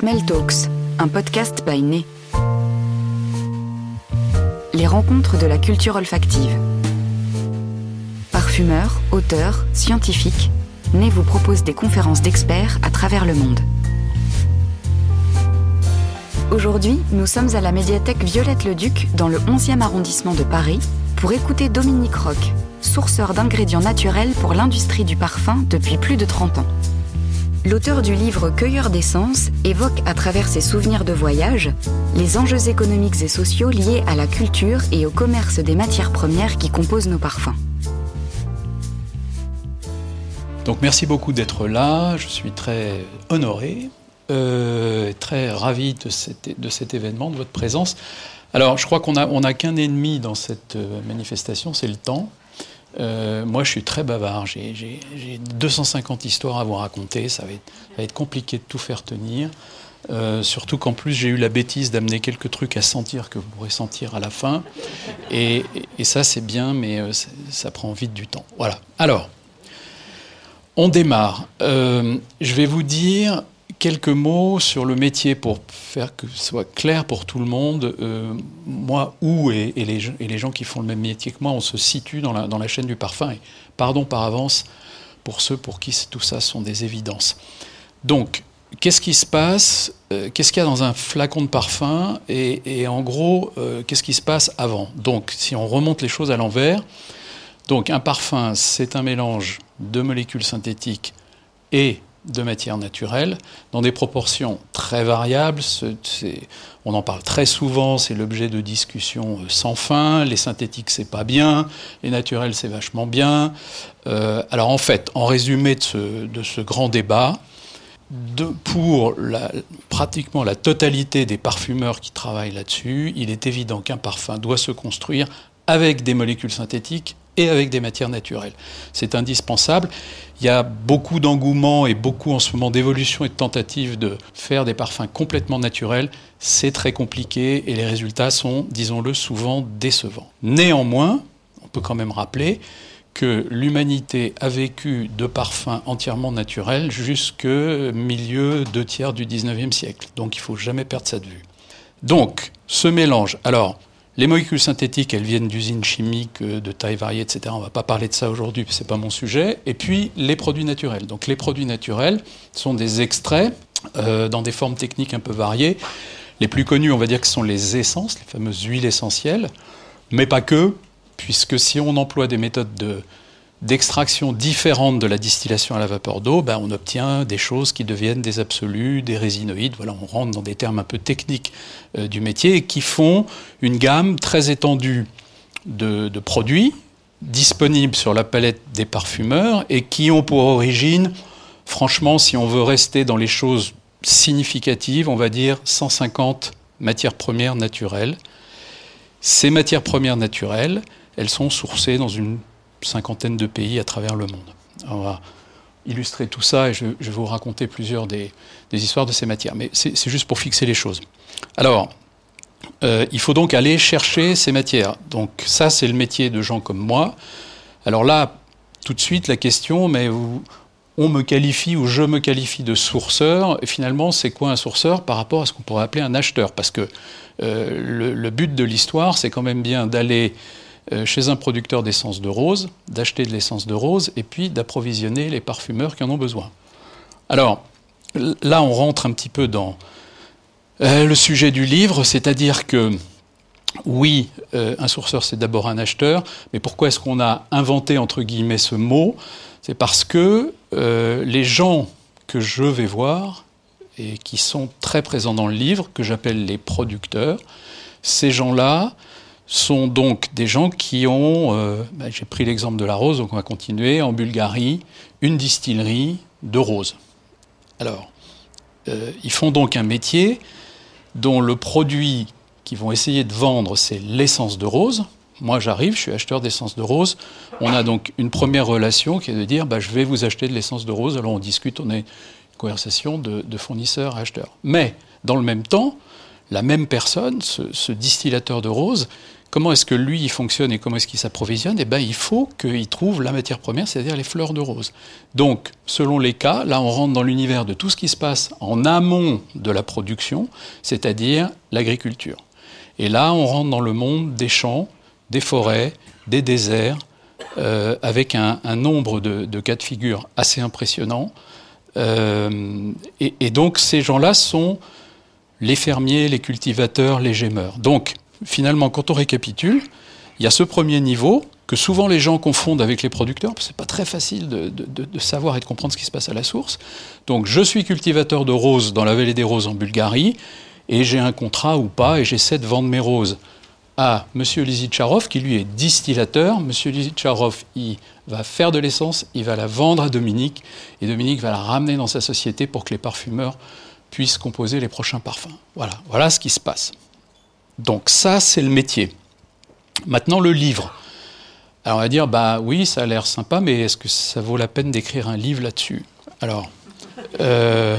Smell Talks, un podcast by Né. Les rencontres de la culture olfactive. Parfumeurs, auteurs, scientifiques, Né vous propose des conférences d'experts à travers le monde. Aujourd'hui, nous sommes à la médiathèque Violette-le-Duc dans le 11e arrondissement de Paris pour écouter Dominique Roch, sourceur d'ingrédients naturels pour l'industrie du parfum depuis plus de 30 ans. L'auteur du livre Cueilleur d'essence évoque à travers ses souvenirs de voyage les enjeux économiques et sociaux liés à la culture et au commerce des matières premières qui composent nos parfums. Donc merci beaucoup d'être là, je suis très honoré, euh, très ravi de cet, événement, de votre présence. Alors je crois qu'on n'a qu'un ennemi dans cette euh, manifestation, c'est le temps. Euh, moi, je suis très bavard. J'ai 250 histoires à vous raconter. Ça va être, compliqué de tout faire tenir. Euh, surtout qu'en plus, j'ai eu la bêtise d'amener quelques trucs à sentir que vous pourrez sentir à la fin. Et, ça, c'est bien, mais euh, ça prend vite du temps. Voilà. Alors, on démarre. je vais vous dire quelques mots sur le métier pour faire que ce soit clair pour tout le monde. Euh, moi, où et, les, gens qui font le même métier que moi, on se situe dans la, chaîne du parfum. Pardon par avance pour ceux pour qui tout ça sont des évidences. Donc, qu'est-ce qui se passe euh, Qu'est-ce qu'il y a dans un flacon de parfum et, et, en gros, euh, qu'est-ce qui se passe avant? Donc, si on remonte les choses à l'envers, donc un parfum, c'est un mélange de molécules synthétiques et de matière naturelle dans des proportions très variables. on en parle très souvent, c'est l'objet de discussions euh, sans fin. Les synthétiques, c'est pas bien, les naturels, c'est vachement bien. Euh, alors en fait, en résumé de ce, grand débat, pour pratiquement la totalité des parfumeurs qui travaillent là-dessus, il est évident qu'un parfum doit se construire avec des molécules synthétiques et avec des matières naturelles. C'est indispensable. Il y a beaucoup d'engouement et beaucoup en ce moment d'évolution et de tentatives de faire des parfums complètement naturels. C'est très compliqué et les résultats sont, disons-le, souvent décevants. Néanmoins, on peut quand même rappeler que l'humanité a vécu de parfums entièrement naturels jusque milieu, deux tiers du 19e siècle. Donc il ne faut jamais perdre ça de vue. Donc, ce mélange. Alors, les molécules synthétiques, elles viennent d'usines chimiques euh, de taille variée, etc. On ne va pas parler de ça aujourd'hui, ce n'est pas mon sujet. Et puis les produits naturels. Donc les produits naturels sont des extraits euh, dans des formes techniques un peu variées. Les plus connus, on va dire que ce sont les essences, les fameuses huiles essentielles, mais pas que, puisque si on emploie des méthodes de d'extraction différente de la distillation à la vapeur d'eau, ben on obtient des choses qui deviennent des absolus, des résinoïdes. Voilà, on rentre dans des termes un peu techniques euh, du métier et qui font une gamme très étendue de, de, produits disponibles sur la palette des parfumeurs et qui ont pour origine, franchement, si on veut rester dans les choses significatives, on va dire 150 matières premières naturelles. Ces matières premières naturelles, elles sont sourcées dans une cinquantaine de pays à travers le monde. on va illustrer tout ça et je, vais vous raconter plusieurs des, histoires de ces matières. Mais c'est juste pour fixer les choses. Alors, euh, il faut donc aller chercher ces matières. Donc ça, c'est le métier de gens comme moi. Alors là, tout de suite, la question, mais on me qualifie ou je me qualifie de sourceur. Et finalement, c'est quoi un sourceur par rapport à ce qu'on pourrait appeler un acheteur? Parce que euh, le, but de l'histoire, c'est quand même bien d'aller chez un producteur d'essence de rose, d'acheter de l'essence de rose et puis d'approvisionner les parfumeurs qui en ont besoin. Alors, là, on rentre un petit peu dans euh, le sujet du livre, c'est-à-dire que oui, euh, un sourceur, c'est d'abord un acheteur, mais pourquoi est-ce qu'on a inventé, entre guillemets, ce mot? C'est parce que les gens que je vais voir, et qui sont très présents dans le livre, que j'appelle les producteurs, ces gens-là, sont donc des gens qui ont, euh, bah, j'ai pris l'exemple de la rose, donc on va continuer, en Bulgarie, une distillerie de rose. Alors, euh, ils font donc un métier dont le produit qu'ils vont essayer de vendre, c'est l'essence de rose. Moi, j'arrive, je suis acheteur d'essence de rose. On a donc une première relation qui est de dire, bah, je vais vous acheter de l'essence de rose. Alors on discute, on a une conversation de, fournisseur acheteur. Mais, dans le même temps, la même personne, ce, distillateur de rose, comment est-ce que lui il fonctionne et comment est-ce qu'il s'approvisionne? Eh bien, il faut qu'il trouve la matière première, c'est-à-dire les fleurs de rose. Donc, selon les cas, là, on rentre dans l'univers de tout ce qui se passe en amont de la production, c'est-à-dire l'agriculture. Et là, on rentre dans le monde des champs, des forêts, des déserts, euh, avec un, nombre de, cas de figure assez impressionnant. Euh, et, donc ces gens-là sont les fermiers, les cultivateurs, les gémeurs. Donc finalement, quand on récapitule, il y a ce premier niveau que souvent les gens confondent avec les producteurs, parce que c'est pas très facile de, savoir et de comprendre ce qui se passe à la source. Donc je suis cultivateur de roses dans la vallée des roses en Bulgarie, et j'ai un contrat ou pas, et j'essaie de vendre mes roses à M. Lizitcharov, qui lui est distillateur. M. Lizitcharov, il va faire de l'essence, il va la vendre à Dominique, et Dominique va la ramener dans sa société pour que les parfumeurs puissent composer les prochains parfums. Voilà, voilà ce qui se passe. Donc ça, c'est le métier. Maintenant, le livre. Alors on va dire, bah oui, ça a l'air sympa, mais est-ce que ça vaut la peine d'écrire un livre là-dessus? Alors, euh,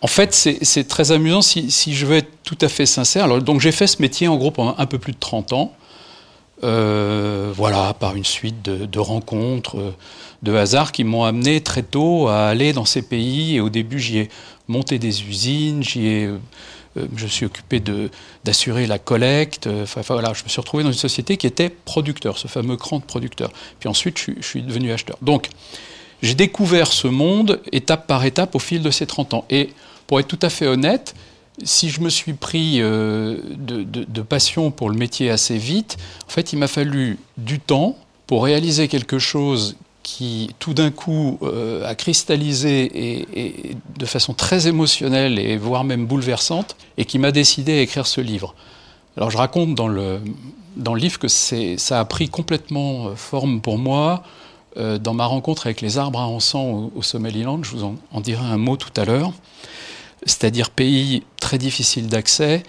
en fait, c'est très amusant si, je veux être tout à fait sincère. Alors, donc, j'ai fait ce métier en gros pendant un peu plus de 30 ans. Euh, voilà, par une suite de, rencontres, euh, de hasards qui m'ont amené très tôt à aller dans ces pays. Et au début, j'y ai monté des usines, j'y ai, je me suis occupé d'assurer la collecte. Enfin, voilà, je me suis retrouvé dans une société qui était producteur, ce fameux cran de producteur. Puis ensuite, je, je suis devenu acheteur. Donc, j'ai découvert ce monde étape par étape au fil de ces 30 ans. Et pour être tout à fait honnête, si je me suis pris euh, de, passion pour le métier assez vite, en fait, il m'a fallu du temps pour réaliser quelque chose qui, tout d'un coup, euh, a cristallisé et, de façon très émotionnelle et voire même bouleversante, et qui m'a décidé à écrire ce livre. Alors, je raconte dans le, dans le livre que ça a pris complètement euh, forme pour moi dans ma rencontre avec les arbres à encens au, Somaliland. Je vous en dirai un mot tout à l'heure c'est-à-dire pays très difficile d'accès,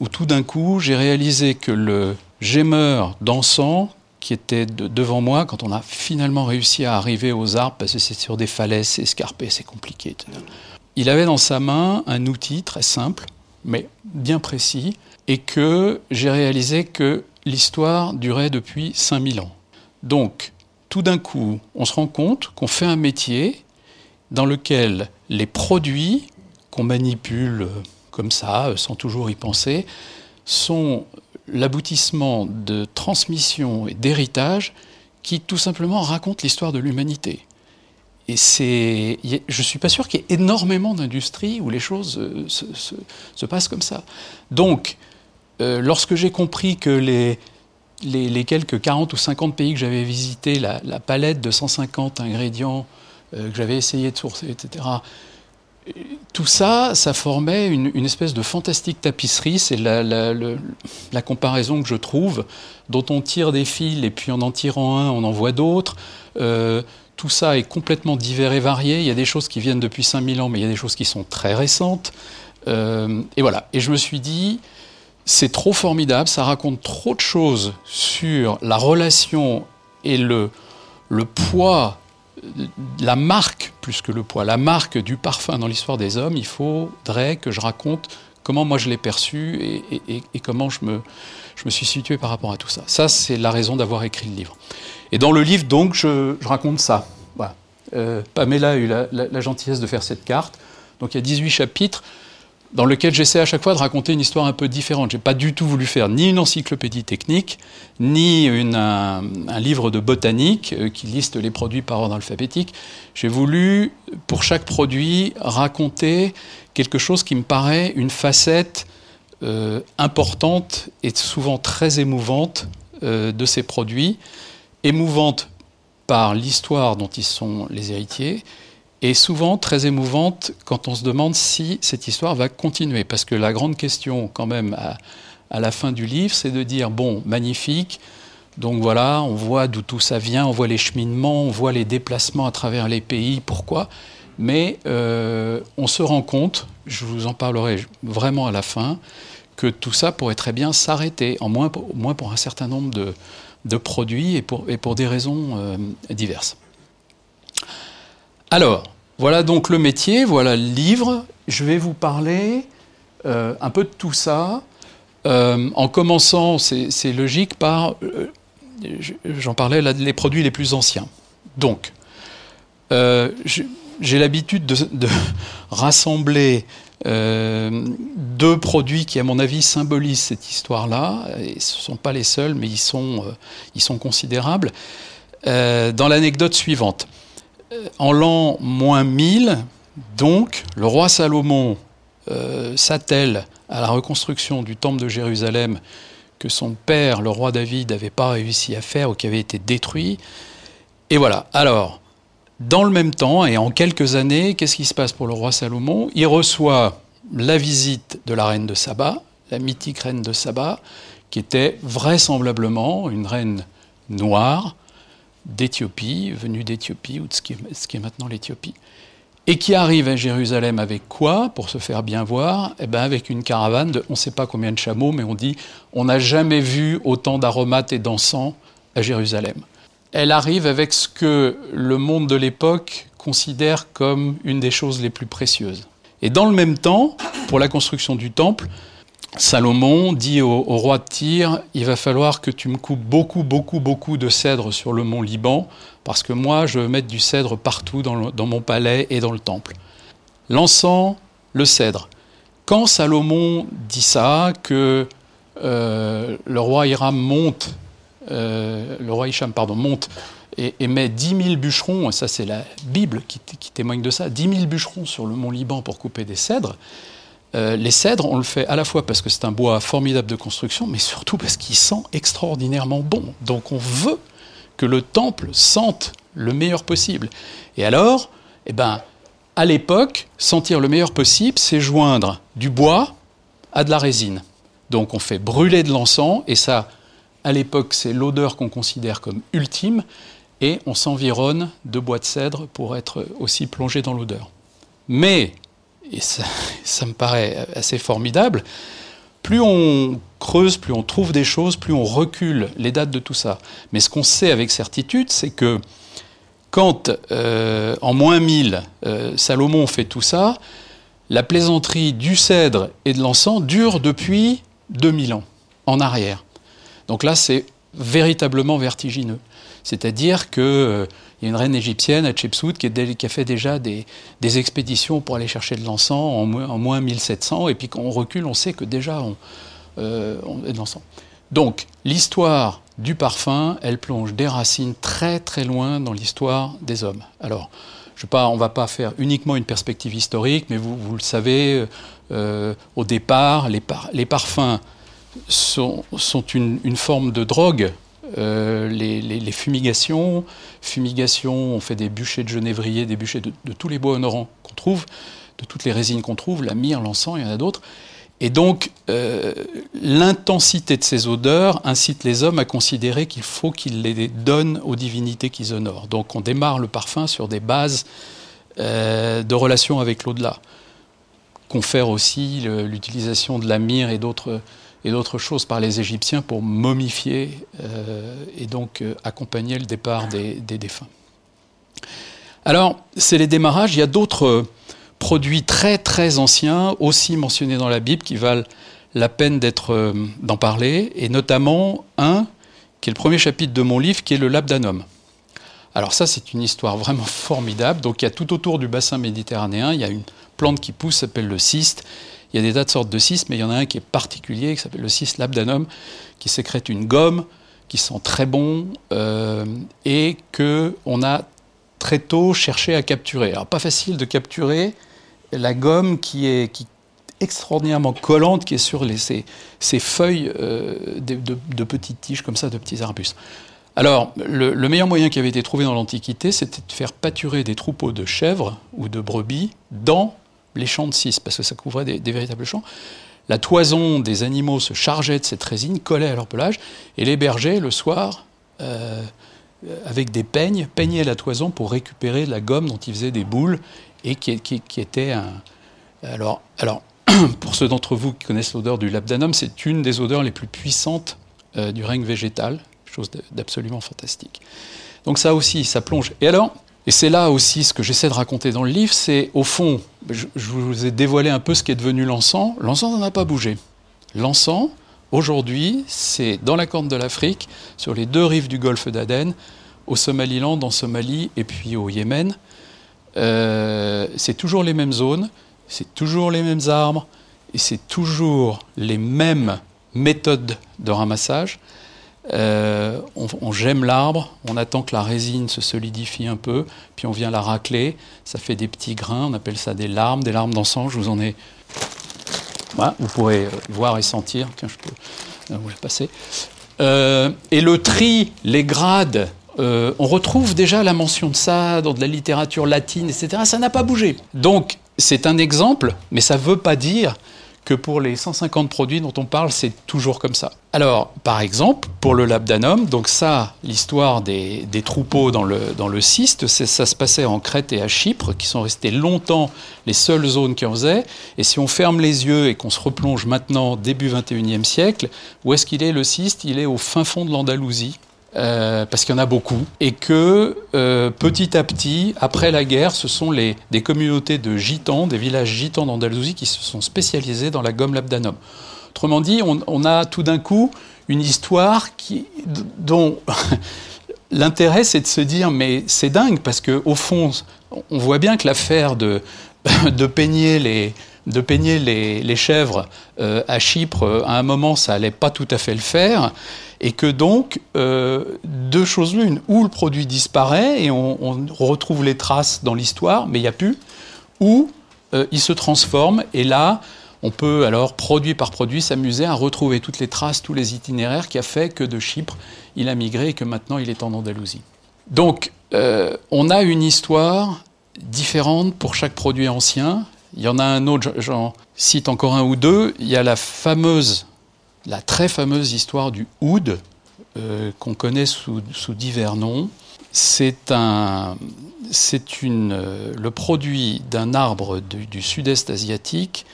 où tout d'un coup j'ai réalisé que le gémeur d'encens qui était devant moi, quand on a finalement réussi à arriver aux arbres, parce que c'est sur des falaises, c'est escarpé, c'est compliqué, il avait dans sa main un outil très simple, mais bien précis, et que j'ai réalisé que l'histoire durait depuis 5000 ans. Donc, tout d'un coup, on se rend compte qu'on fait un métier dans lequel les produits qu'on manipule comme ça, sans toujours y penser, sont l'aboutissement de transmission et d'héritage qui tout simplement racontent l'histoire de l'humanité. Et c'est, je ne suis pas sûr qu'il y ait énormément d'industries où les choses euh, se, passent comme ça. Donc, euh, lorsque j'ai compris que les, les, quelques 40 ou 50 pays que j'avais visités, la, palette de 150 ingrédients euh, que j'avais essayé de sourcer, etc., tout ça, ça formait une, espèce de fantastique tapisserie. C'est la, comparaison que je trouve, dont on tire des fils et puis en en tirant un, on en voit d'autres. Euh, tout ça est complètement divers et varié. Il y a des choses qui viennent depuis 5000 ans, mais il y a des choses qui sont très récentes. Euh, et voilà. Et je me suis dit, c'est trop formidable, ça raconte trop de choses sur la relation et le, le poids la marque, plus que le poids, la marque du parfum dans l'histoire des hommes, il faudrait que je raconte comment moi je l'ai perçu et, comment je me, je me suis situé par rapport à tout ça. Ça, c'est la raison d'avoir écrit le livre. Et dans le livre, donc, je, raconte ça. Euh, Pamela a eu la, la, gentillesse de faire cette carte. Donc il y a 18 chapitres dans lequel j'essaie à chaque fois de raconter une histoire un peu différente. Je n'ai pas du tout voulu faire ni une encyclopédie technique, ni un, livre de botanique euh, qui liste les produits par ordre alphabétique. J'ai voulu, pour chaque produit, raconter quelque chose qui me paraît une facette euh, importante et souvent très émouvante euh, de ces produits, émouvante par l'histoire dont ils sont les héritiers, et souvent très émouvante quand on se demande si cette histoire va continuer. Parce que la grande question, quand même, à, la fin du livre, c'est de dire bon, magnifique, donc voilà, on voit d'où tout ça vient, on voit les cheminements, on voit les déplacements à travers les pays, pourquoi? Mais euh, on se rend compte, je vous en parlerai vraiment à la fin, que tout ça pourrait très bien s'arrêter, au moins pour un certain nombre de, produits et pour, et pour des raisons euh, diverses. Alors, voilà donc le métier, voilà le livre. Je vais vous parler un peu de tout ça, en commençant, c'est logique, par, j'en parlais, les produits les plus anciens. Donc, j'ai l'habitude de, rassembler euh, deux produits qui, à mon avis, symbolisent cette histoire-là. Et ce ne sont pas les seuls, mais ils sont, euh, considérables. Euh, dans l'anecdote suivante. En l'an moins 1000, donc, le roi Salomon s'attelle à la reconstruction du temple de Jérusalem que son père, le roi David, n'avait pas réussi à faire ou qui avait été détruit. Et voilà. Alors, dans le même temps, et en quelques années, qu'est-ce qui se passe pour le roi Salomon? Il reçoit la visite de la reine de Saba, la mythique reine de Saba, qui était vraisemblablement une reine noire d'Éthiopie, venue d'Éthiopie, ou de ce qui, est, maintenant l'Éthiopie, et qui arrive à Jérusalem avec quoi, pour se faire bien voir? Eh bien avec une caravane de on ne sait pas combien de chameaux, mais on dit on n'a jamais vu autant d'aromates et d'encens à Jérusalem elle arrive avec ce que le monde de l'époque considère comme une des choses les plus précieuses. Et dans le même temps, pour la construction du temple, Salomon dit au, roi de Tyr, il va falloir que tu me coupes beaucoup, beaucoup, beaucoup de cèdre sur le mont Liban, parce que moi, je veux mettre du cèdre partout dans, mon palais et dans le temple. L'encens, le cèdre. Quand Salomon dit ça, que euh, le roi Hiram monte euh, le roi Hicham pardon, monte et, met 10 000 bûcherons, ça c'est la Bible qui, témoigne de ça, 10 000 bûcherons sur le mont Liban pour couper des cèdres. Euh, les cèdres, on le fait à la fois parce que c'est un bois formidable de construction, mais surtout parce qu'il sent extraordinairement bon. Donc on veut que le temple sente le meilleur possible. Et alors, eh ben, à l'époque, sentir le meilleur possible, c'est joindre du bois à de la résine. Donc on fait brûler de l'encens, et ça, à l'époque, c'est l'odeur qu'on considère comme ultime, et on s'environne de bois de cèdre pour être aussi plongé dans l'odeur. Mais, et ça, me paraît assez formidable, plus on creuse, plus on trouve des choses, plus on recule les dates de tout ça. Mais ce qu'on sait avec certitude, c'est que quand, euh, en moins 1000, euh, Salomon fait tout ça, la plaisanterie du cèdre et de l'encens dure depuis 2000 ans en arrière. Donc là, c'est véritablement vertigineux. C'est-à-dire qu'il euh, y a une reine égyptienne, Hatshepsut, qui, qui, a fait déjà des, expéditions pour aller chercher de l'encens en, moins 1700, et puis quand on recule, on sait que déjà on, euh, a de l'encens. Donc l'histoire du parfum, elle plonge des racines très très loin dans l'histoire des hommes. Alors, on ne va pas faire uniquement une perspective historique, mais vous, le savez, euh, au départ, les parfums sont, une, forme de drogue. Euh, les, fumigations, fumigation, on fait des bûchers de genévrier, des bûchers de, tous les bois honorants qu'on trouve, de toutes les résines qu'on trouve, la myrrhe, l'encens, il y en a d'autres. Et donc, euh, l'intensité de ces odeurs incite les hommes à considérer qu'il faut qu'ils les donnent aux divinités qu'ils honorent. Donc, on démarre le parfum sur des bases euh, de relation avec l'au-delà. Confère aussi l'utilisation de la myrrhe et d'autres et d'autres choses par les Égyptiens pour momifier euh, et donc euh, accompagner le départ des, défunts. Alors, c'est les démarrages. Il y a d'autres produits très très anciens, aussi mentionnés dans la Bible, qui valent la peine d'être, euh, d'en parler, et notamment un qui est le premier chapitre de mon livre, qui est le labdanum. Alors ça, c'est une histoire vraiment formidable. Donc il y a tout autour du bassin méditerranéen, il y a une plante qui pousse, s'appelle le cyste, il y a des tas de sortes de cystes, mais il y en a un qui est particulier, qui s'appelle le cyste labdanum, qui sécrète une gomme qui sent très bon euh, et que on a très tôt cherché à capturer. Alors pas facile de capturer la gomme qui est, extraordinairement collante qui est sur ces, feuilles euh, de, petites tiges comme ça, de petits arbustes. Alors, le meilleur moyen qui avait été trouvé dans l'Antiquité, c'était de faire pâturer des troupeaux de chèvres ou de brebis dans les champs de cis, parce que ça couvrait des, véritables champs. La toison des animaux se chargeait de cette résine, collait à leur pelage, et les bergers, le soir, euh, avec des peignes, peignaient la toison pour récupérer la gomme dont ils faisaient des boules, et qui, était un... Alors, alors pour ceux d'entre vous qui connaissent l'odeur du labdanum, c'est une des odeurs les plus puissantes euh, du règne végétal, chose d'absolument fantastique. Donc ça aussi, ça plonge. Et alors, Et c'est là aussi ce que j'essaie de raconter dans le livre, c'est au fond, je, vous ai dévoilé un peu ce qui est devenu l'encens. L'encens n'en a pas bougé. L'encens, aujourd'hui, c'est dans la corne de l'Afrique, sur les deux rives du golfe d'Aden, au Somaliland, en Somalie et puis au Yémen. Euh, c'est toujours les mêmes zones, c'est toujours les mêmes arbres, et c'est toujours les mêmes méthodes de ramassage. Euh, on, gemme l'arbre, on attend que la résine se solidifie un peu, puis on vient la racler, ça fait des petits grains, on appelle ça des larmes, des larmes d'encens, je vous en ai... Voilà, vous pourrez euh, voir et sentir, tiens, je peux vous passer. et le tri, les grades, euh, on retrouve déjà la mention de ça dans de la littérature latine, etc. Ça n'a pas bougé. Donc, c'est un exemple, mais ça ne veut pas dire que pour les 150 produits dont on parle, c'est toujours comme ça. Alors, par exemple, pour le labdanum, donc ça, l'histoire des, troupeaux dans le, dans le cyste, ça se passait en Crète et à Chypre, qui sont restés longtemps les seules zones qui en faisaient. Et si on ferme les yeux et qu'on se replonge maintenant, début 21e siècle, où est-ce qu'il est le cyste? Il est au fin fond de l'Andalousie. Euh, parce qu'il y en a beaucoup, et que euh, petit à petit, après la guerre, ce sont des communautés de gitans, des villages gitans d'Andalousie qui se sont spécialisés dans la gomme labdanum. Autrement dit, on, a tout d'un coup une histoire dont l'intérêt c'est de se dire mais c'est dingue parce que au fond, on voit bien que l'affaire de, peigner les chèvres euh, à Chypre, à un moment, ça allait pas tout à fait le faire et que donc, euh, deux choses l'une, ou le produit disparaît et on, retrouve les traces dans l'histoire, mais il n'y a plus, ou euh, il se transforme, et là, on peut alors, produit par produit, s'amuser à retrouver toutes les traces, tous les itinéraires qui a fait que de Chypre, il a migré et que maintenant il est en Andalousie. Donc, euh, on a une histoire différente pour chaque produit ancien. Il y en a un autre, j'en cite encore un ou deux. Il y a la fameuse la très fameuse histoire du oud, euh, qu'on connaît sous, divers noms. C'est euh, le produit d'un arbre du, sud-est asiatique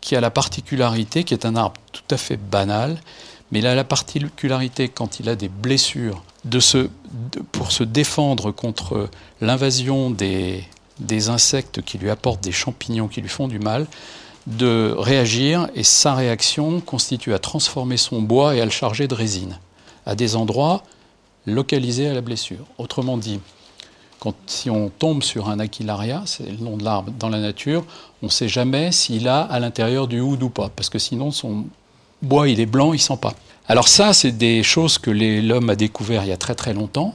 qui a la particularité, qui est un arbre tout à fait banal, mais il a la particularité quand il a des blessures, de se, pour se défendre contre l'invasion des insectes qui lui apportent des champignons qui lui font du mal, de réagir et sa réaction constitue à transformer son bois et à le charger de résine à des endroits localisés à la blessure. Autrement dit, quand, si on tombe sur un aquilaria, c'est le nom de l'arbre dans la nature, on ne sait jamais s'il a à l'intérieur du oud ou pas, parce que sinon son bois il est blanc, il sent pas. Alors ça, c'est des choses que l'homme a découvert il y a très très longtemps,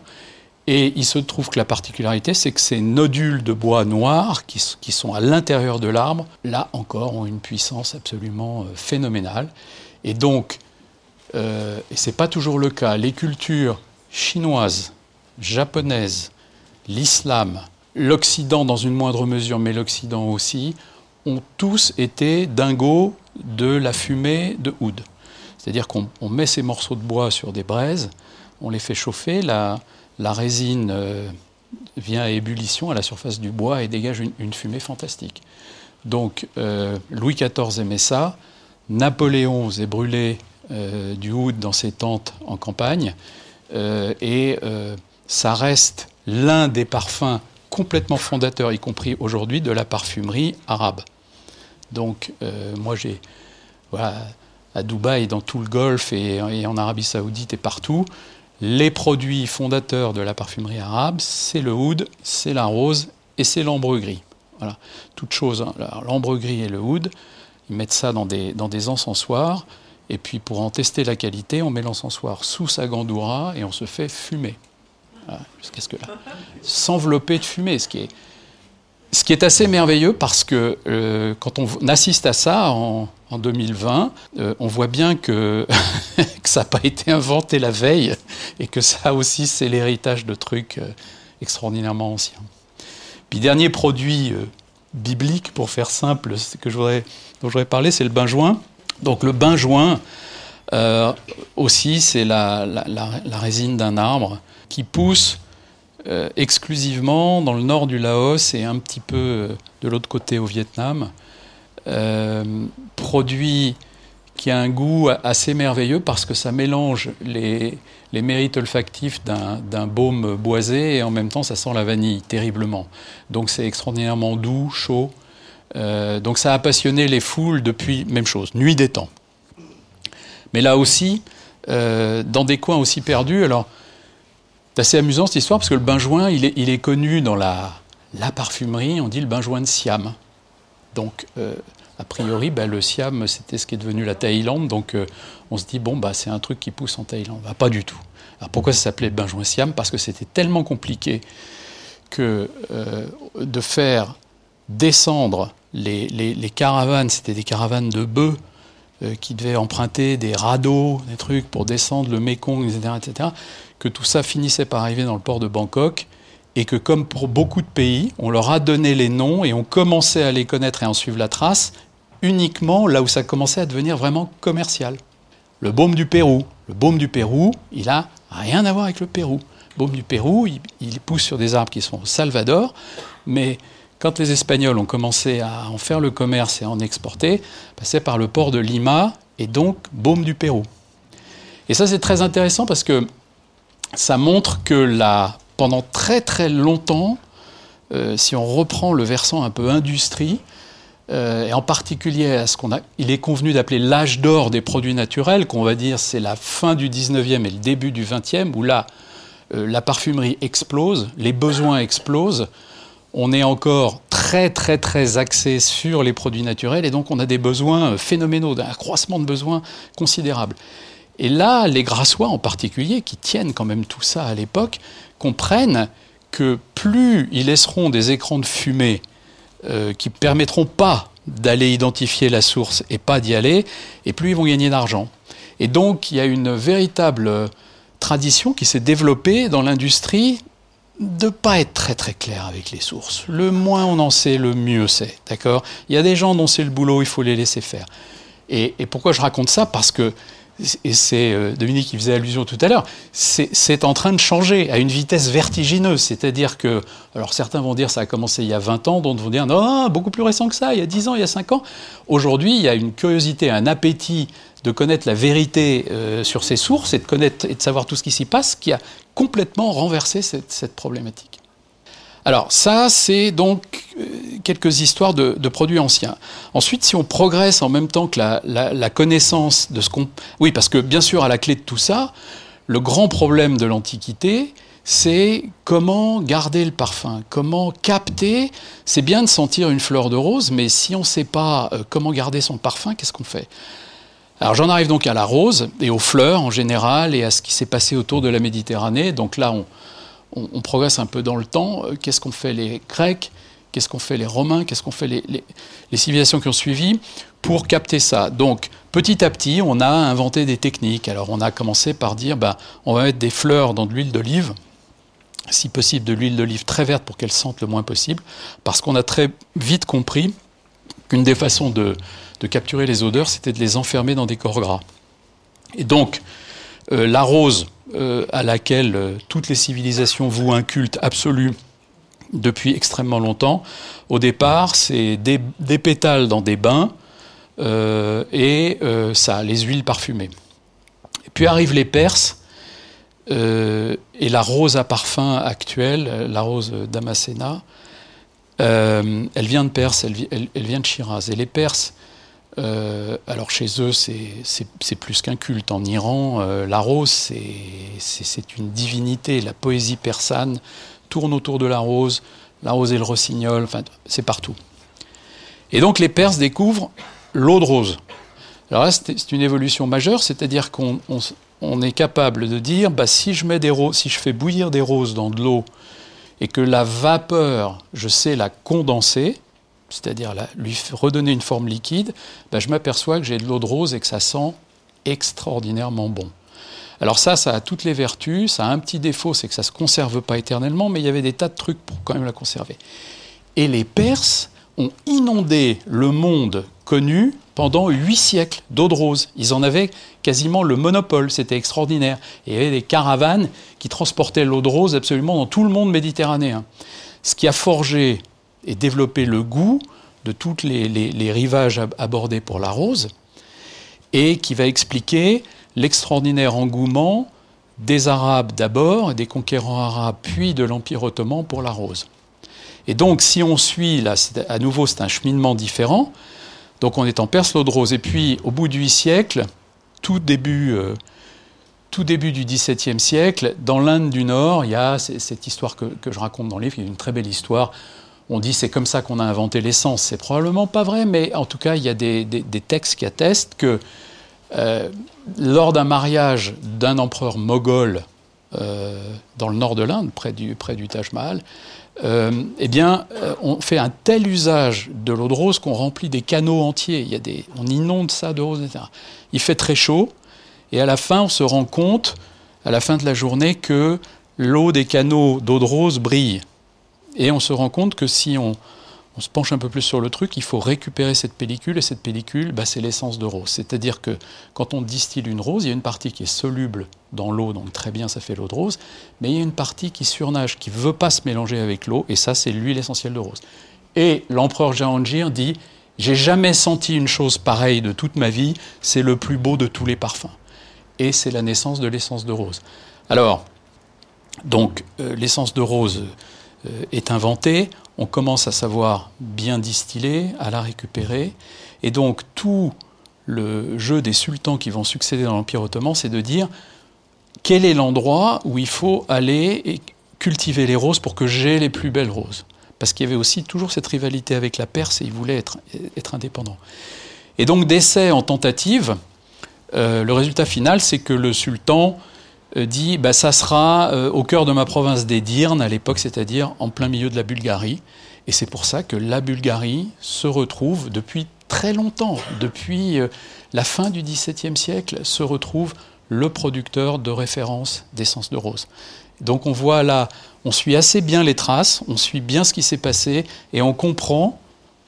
et il se trouve que la particularité, c'est que ces nodules de bois noirs qui, sont à l'intérieur de l'arbre, là encore, ont une puissance absolument euh, phénoménale. Et donc, euh, et ce n'est pas toujours le cas, les cultures chinoises, japonaises, l'islam, l'Occident dans une moindre mesure, mais l'Occident aussi, ont tous été dingos de la fumée de oud. C'est-à-dire qu'on met ces morceaux de bois sur des braises, on les fait chauffer, la, la résine euh, vient à ébullition à la surface du bois et dégage une, fumée fantastique. Donc euh, Louis XIV aimait ça, Napoléon faisait brûler euh, du oud dans ses tentes en campagne, et ça reste l'un des parfums complètement fondateurs, y compris aujourd'hui, de la parfumerie arabe. Donc moi j'ai... à Dubaï, dans tout le Golfe et en Arabie saoudite et partout, les produits fondateurs de la parfumerie arabe, c'est le oud, c'est la rose et c'est l'ambre gris. Voilà, toutes choses. Hein. L'ambre gris et le oud, ils mettent ça dans des, dans des encensoirs. Et puis pour en tester la qualité, on met l'encensoir sous sa gandoura et on se fait fumer. Jusqu'à ce que là. S'envelopper de fumée, ce qui est, ce qui est assez merveilleux parce que euh, quand on assiste à ça en, en 2020, euh, on voit bien que, ça n'a pas été inventé la veille et que ça aussi c'est l'héritage de trucs euh, extraordinairement anciens. Puis dernier produit euh, biblique, pour faire simple, que dont je voudrais parler, c'est le benjoin. Donc le benjoin, aussi, c'est la, résine d'un arbre qui pousse exclusivement dans le nord du Laos et un petit peu de l'autre côté au Vietnam. Produit qui a un goût assez merveilleux parce que ça mélange les, mérites olfactifs d'un baume boisé et en même temps ça sent la vanille terriblement. Donc c'est extraordinairement doux, chaud. Euh, donc ça a passionné les foules depuis, même chose, nuit des temps. Mais là aussi, euh, dans des coins aussi perdus, alors c'est assez amusant cette histoire parce que le benjoin, il est, il est connu dans la, la, parfumerie, on dit le benjoin de Siam. Donc euh, a priori, ben, le Siam, c'était ce qui est devenu la Thaïlande. Donc, euh, on se dit, bon, bah, c'est un truc qui pousse en Thaïlande. Bah, pas du tout. Alors, pourquoi ça s'appelait benjoin Siam? Parce que c'était tellement compliqué euh, de faire descendre les, caravanes, c'était des caravanes de bœufs qui devaient emprunter des radeaux, des trucs pour descendre le Mekong, etc., etc., que tout ça finissait par arriver dans le port de Bangkok et que comme pour beaucoup de pays, on leur a donné les noms et on commençait à les connaître et en suivre la trace uniquement là où ça commençait à devenir vraiment commercial. Le baume du Pérou. Le baume du Pérou, il a rien à voir avec le Pérou. Le baume du Pérou, il, pousse sur des arbres qui sont au Salvador, mais quand les Espagnols ont commencé à en faire le commerce et à en exporter, passait par le port de Lima et donc baume du Pérou. Et ça c'est très intéressant parce que ça montre que la, pendant très très longtemps, euh, si on reprend le versant un peu industrie, euh, et en particulier à ce qu'on a, il est convenu d'appeler l'âge d'or des produits naturels, qu'on va dire c'est la fin du 19e et le début du 20e, où là, euh, la parfumerie explose, les besoins explosent, on est encore très très très axé sur les produits naturels, et donc on a des besoins phénoménaux, un accroissement de besoins considérable. Et là, les Grassois en particulier, qui tiennent quand même tout ça à l'époque, comprennent que plus ils laisseront des écrans de fumée euh, qui permettront pas d'aller identifier la source et pas d'y aller, et plus ils vont gagner d'argent. Et donc il y a une véritable tradition qui s'est développée dans l'industrie de pas être très très clair avec les sources. Le moins on en sait, le mieux c'est. D'accord? Il y a des gens dont c'est le boulot, il faut les laisser faire. Et pourquoi je raconte ça? Parce que et c'est euh, Dominique qui faisait allusion tout à l'heure, c'est en train de changer à une vitesse vertigineuse. C'est-à-dire que, alors certains vont dire ça a commencé il y a 20 ans, d'autres vont dire non, beaucoup plus récent que ça, il y a 10 ans, il y a 5 ans. Aujourd'hui, il y a une curiosité, un appétit de connaître la vérité euh, sur ces sources et de connaître et de savoir tout ce qui s'y passe qui a complètement renversé cette problématique. Alors ça, c'est donc euh, quelques histoires de, produits anciens. Ensuite, si on progresse en même temps que la, connaissance de ce qu'on... Oui, parce que bien sûr, à la clé de tout ça, le grand problème de l'Antiquité, c'est comment garder le parfum, comment capter. C'est bien de sentir une fleur de rose, mais si on ne sait pas euh, comment garder son parfum, qu'est-ce qu'on fait? Alors j'en arrive donc à la rose et aux fleurs en général et à ce qui s'est passé autour de la Méditerranée. Donc là, on, on, progresse un peu dans le temps. Euh, qu'est-ce qu'ont fait les Grecs? Qu'est-ce qu'ont fait les Romains? Qu'est-ce qu'ont fait les, civilisations qui ont suivi pour capter ça? Donc, petit à petit, on a inventé des techniques. Alors, on a commencé par dire, ben, on va mettre des fleurs dans de l'huile d'olive, si possible de l'huile d'olive très verte pour qu'elle sente le moins possible, parce qu'on a très vite compris qu'une des façons de, capturer les odeurs, c'était de les enfermer dans des corps gras. Et donc, euh, la rose, euh, à laquelle euh, toutes les civilisations vouent un culte absolu depuis extrêmement longtemps. Au départ, c'est des, pétales dans des bains euh, et ça, les huiles parfumées. Puis arrivent les Perses et la rose à parfum actuelle, la rose d'Amasena, elle vient de Perse, elle, elle, vient de Shiraz. Et les Perses euh, alors chez eux, c'est plus qu'un culte. En Iran, euh, la rose, c'est une divinité. La poésie persane tourne autour de la rose. La rose et le rossignol, enfin, c'est partout. Et donc les Perses découvrent l'eau de rose. Alors là, c'est une évolution majeure, c'est-à-dire qu'on est capable de dire, bah, si je si je fais bouillir des roses dans de l'eau et que la vapeur, je sais la condenser, c'est-à-dire lui redonner une forme liquide, ben, je m'aperçois que j'ai de l'eau de rose et que ça sent extraordinairement bon. Alors ça, ça a toutes les vertus, ça a un petit défaut, c'est que ça ne se conserve pas éternellement, mais il y avait des tas de trucs pour quand même la conserver. Et les Perses ont inondé le monde connu pendant huit siècles d'eau de rose. Ils en avaient quasiment le monopole, c'était extraordinaire. Et il y avait des caravanes qui transportaient l'eau de rose absolument dans tout le monde méditerranéen. Ce qui a forgé et développer le goût de tous les, rivages abordés pour la rose. et qui va expliquer l'extraordinaire engouement des Arabes d'abord, des conquérants arabes, puis de l'Empire ottoman pour la rose. Et donc, si on suit, là, à nouveau, c'est un cheminement différent. Donc, on est en Perse, de rose. Et puis, au bout du 8 siècle, tout début, euh, tout début du XVIIe siècle, dans l'Inde du Nord, il y a cette histoire que, je raconte dans le livre, y a une très belle histoire. On dit c'est comme ça qu'on a inventé l'essence. C'est probablement pas vrai, mais en tout cas, il y a des, textes qui attestent que euh, lors d'un mariage d'un empereur moghol euh, dans le nord de l'Inde, près du, Taj Mahal, euh, eh on fait un tel usage de l'eau de rose qu'on remplit des canaux entiers. On inonde ça de rose, etc. Il fait très chaud, et à la fin, on se rend compte, à la fin de la journée, que l'eau des canaux d'eau de rose brille. Et on se rend compte que si on, se penche un peu plus sur le truc, il faut récupérer cette pellicule, et cette pellicule, bah, c'est l'essence de rose. C'est-à-dire que quand on distille une rose, il y a une partie qui est soluble dans l'eau, donc très bien, ça fait l'eau de rose, mais il y a une partie qui surnage, qui ne veut pas se mélanger avec l'eau, et ça, c'est l'huile essentielle de rose. Et l'empereur Jahangir dit J'ai jamais senti une chose pareille de toute ma vie, c'est le plus beau de tous les parfums. Et c'est la naissance de l'essence de rose. Alors, donc, euh, l'essence de rose est inventée on commence à savoir bien distiller, à la récupérer. Et donc tout le jeu des sultans qui vont succéder dans l'Empire ottoman, c'est de dire quel est l'endroit où il faut aller et cultiver les roses pour que j'ai les plus belles roses? Parce qu'il y avait aussi toujours cette rivalité avec la Perse et il voulait être, être indépendant. Et donc d'essai en tentative, euh, le résultat final, c'est que le sultan euh, dit bah, ça sera euh, au cœur de ma province d'Edirne à l'époque, c'est-à-dire en plein milieu de la Bulgarie. Et c'est pour ça que la Bulgarie se retrouve depuis très longtemps, depuis euh, la fin du XVIIe siècle, se retrouve le producteur de référence d'essence de rose. Donc on voit là, on suit assez bien les traces, on suit bien ce qui s'est passé et on comprend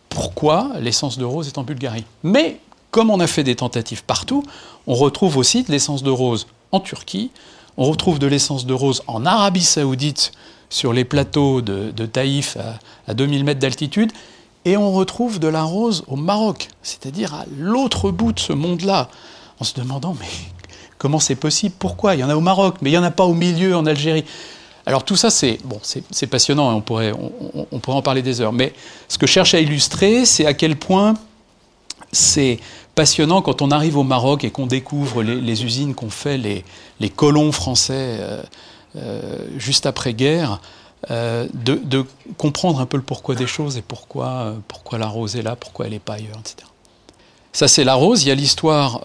pourquoi l'essence de rose est en Bulgarie. Mais comme on a fait des tentatives partout, on retrouve aussi de l'essence de rose en Turquie, on retrouve de l'essence de rose en Arabie saoudite sur les plateaux de, Taïf à, 2000 mètres d'altitude, et on retrouve de la rose au Maroc, c'est-à-dire à, l'autre bout de ce monde-là, en se demandant mais comment c'est possible? Pourquoi? Il y en a au Maroc, mais il n'y en a pas au milieu en Algérie. Alors tout ça, c'est bon, passionnant, et on pourrait, on, pourrait en parler des heures. Mais ce que je cherche à illustrer, c'est à quel point c'est passionnant quand on arrive au Maroc et qu'on découvre les, usines qu'ont fait les, colons français euh, euh, juste après-guerre, euh, de, comprendre un peu le pourquoi des choses et pourquoi, pourquoi la rose est là, pourquoi elle n'est pas ailleurs, etc. Ça, c'est la rose. Il y a l'histoire.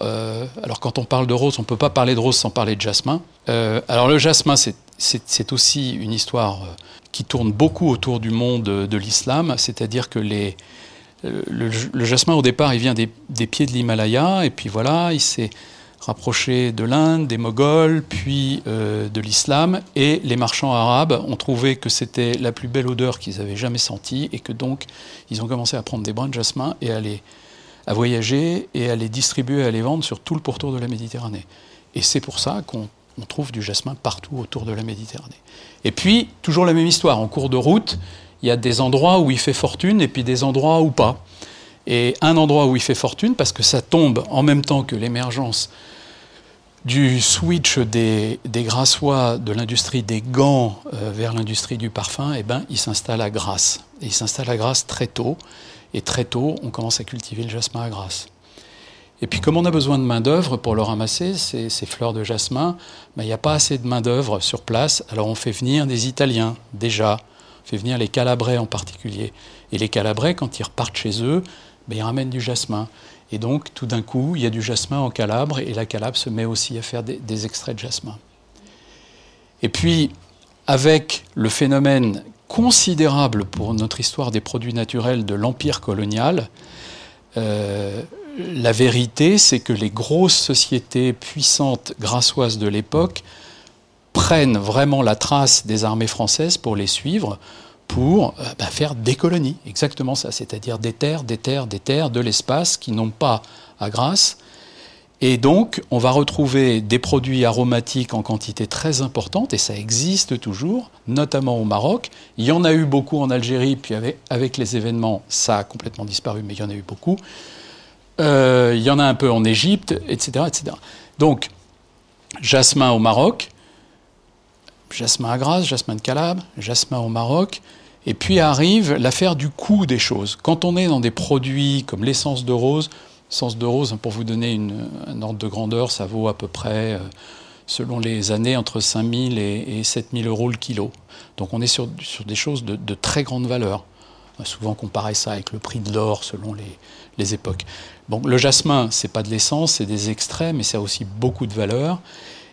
alors, quand on parle de rose, on ne peut pas parler de rose sans parler de jasmin. alors, le jasmin, c'est aussi une histoire qui tourne beaucoup autour du monde de l'islam, c'est-à-dire que les, le, jasmin, au départ, il vient des, pieds de l'Himalaya, et puis voilà, il s'est rapproché de l'Inde, des Moghols, puis euh, de l'islam, et les marchands arabes ont trouvé que c'était la plus belle odeur qu'ils avaient jamais sentie, et que donc ils ont commencé à prendre des brins de jasmin et à, à voyager et à les distribuer, à les vendre sur tout le pourtour de la Méditerranée. Et c'est pour ça qu'on trouve du jasmin partout autour de la Méditerranée. Et puis, toujours la même histoire, en cours de route, il y a des endroits où il fait fortune et puis des endroits où pas. Et un endroit où il fait fortune, parce que ça tombe en même temps que l'émergence du switch des, Grassois de l'industrie des gants euh, vers l'industrie du parfum, eh ben, il s'installe à Grasse. Et il s'installe à Grasse très tôt. Et très tôt, on commence à cultiver le jasmin à Grasse. Et puis, comme on a besoin de main-d'œuvre pour le ramasser, ces, ces fleurs de jasmin, ben, il n'y a pas assez de main-d'œuvre sur place. Alors, on fait venir des Italiens, déjà, fait venir les Calabrais en particulier. Et les Calabrais, quand ils repartent chez eux, ben, ils ramènent du jasmin. Et donc, tout d'un coup, il y a du jasmin en Calabre, et la Calabre se met aussi à faire des, extraits de jasmin. Et puis, avec le phénomène considérable pour notre histoire des produits naturels de l'empire colonial, euh, la vérité, c'est que les grosses sociétés puissantes grassoises de l'époque prennent vraiment la trace des armées françaises pour les suivre, pour euh, bah, faire des colonies, exactement ça, c'est-à-dire des terres, des terres, des terres de l'espace qui n'ont pas à grâce. Et donc, on va retrouver des produits aromatiques en quantité très importante, et ça existe toujours, notamment au Maroc. Il y en a eu beaucoup en Algérie, puis avec, les événements, ça a complètement disparu, mais il y en a eu beaucoup. il y en a un peu en Égypte, etc., etc. Donc, jasmin au Maroc, jasmin à Grasse, jasmin de Calabre, jasmin au Maroc, et puis arrive l'affaire du coût des choses. Quand on est dans des produits comme l'essence de rose, l'essence de rose, pour vous donner une, un ordre de grandeur, ça vaut à peu près, euh, selon les années, entre 5 000 et, et 7 000 euros le kilo. Donc on est sur, des choses de, très grande valeur. On a souvent comparé ça avec le prix de l'or selon les, les, époques. Le jasmin, c'est pas de l'essence, c'est des extraits, mais ça a aussi beaucoup de valeur.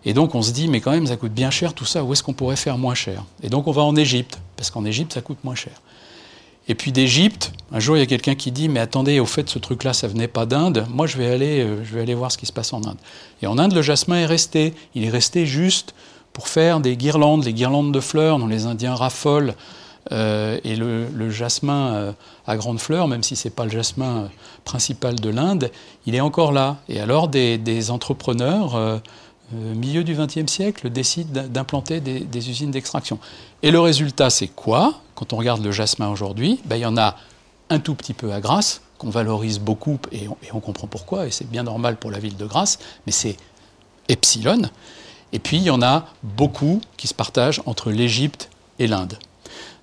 Et donc on se dit, mais quand même, ça coûte bien cher tout ça, où est-ce qu'on pourrait faire moins cher? Et donc on va en Égypte, parce qu'en Égypte, ça coûte moins cher. Et puis d'Égypte, un jour, il y a quelqu'un qui dit, mais attendez, au fait, ce truc-là, ça venait pas d'Inde, moi, je vais, aller, euh, je vais aller voir ce qui se passe en Inde. Et en Inde, le jasmin est resté. Il est resté juste pour faire des guirlandes, les guirlandes de fleurs dont les Indiens raffolent. Euh, et le, jasmin euh, à grandes fleurs, même si ce n'est pas le jasmin principal de l'Inde, il est encore là. Et alors, des, entrepreneurs milieu du XXe siècle, décide d'implanter des, usines d'extraction. Et le résultat, c'est quoi? Quand on regarde le jasmin aujourd'hui, ben, il y en a un tout petit peu à Grasse, qu'on valorise beaucoup, et on, comprend pourquoi, et c'est bien normal pour la ville de Grasse, mais c'est epsilon. Et puis, il y en a beaucoup qui se partagent entre l'Égypte et l'Inde.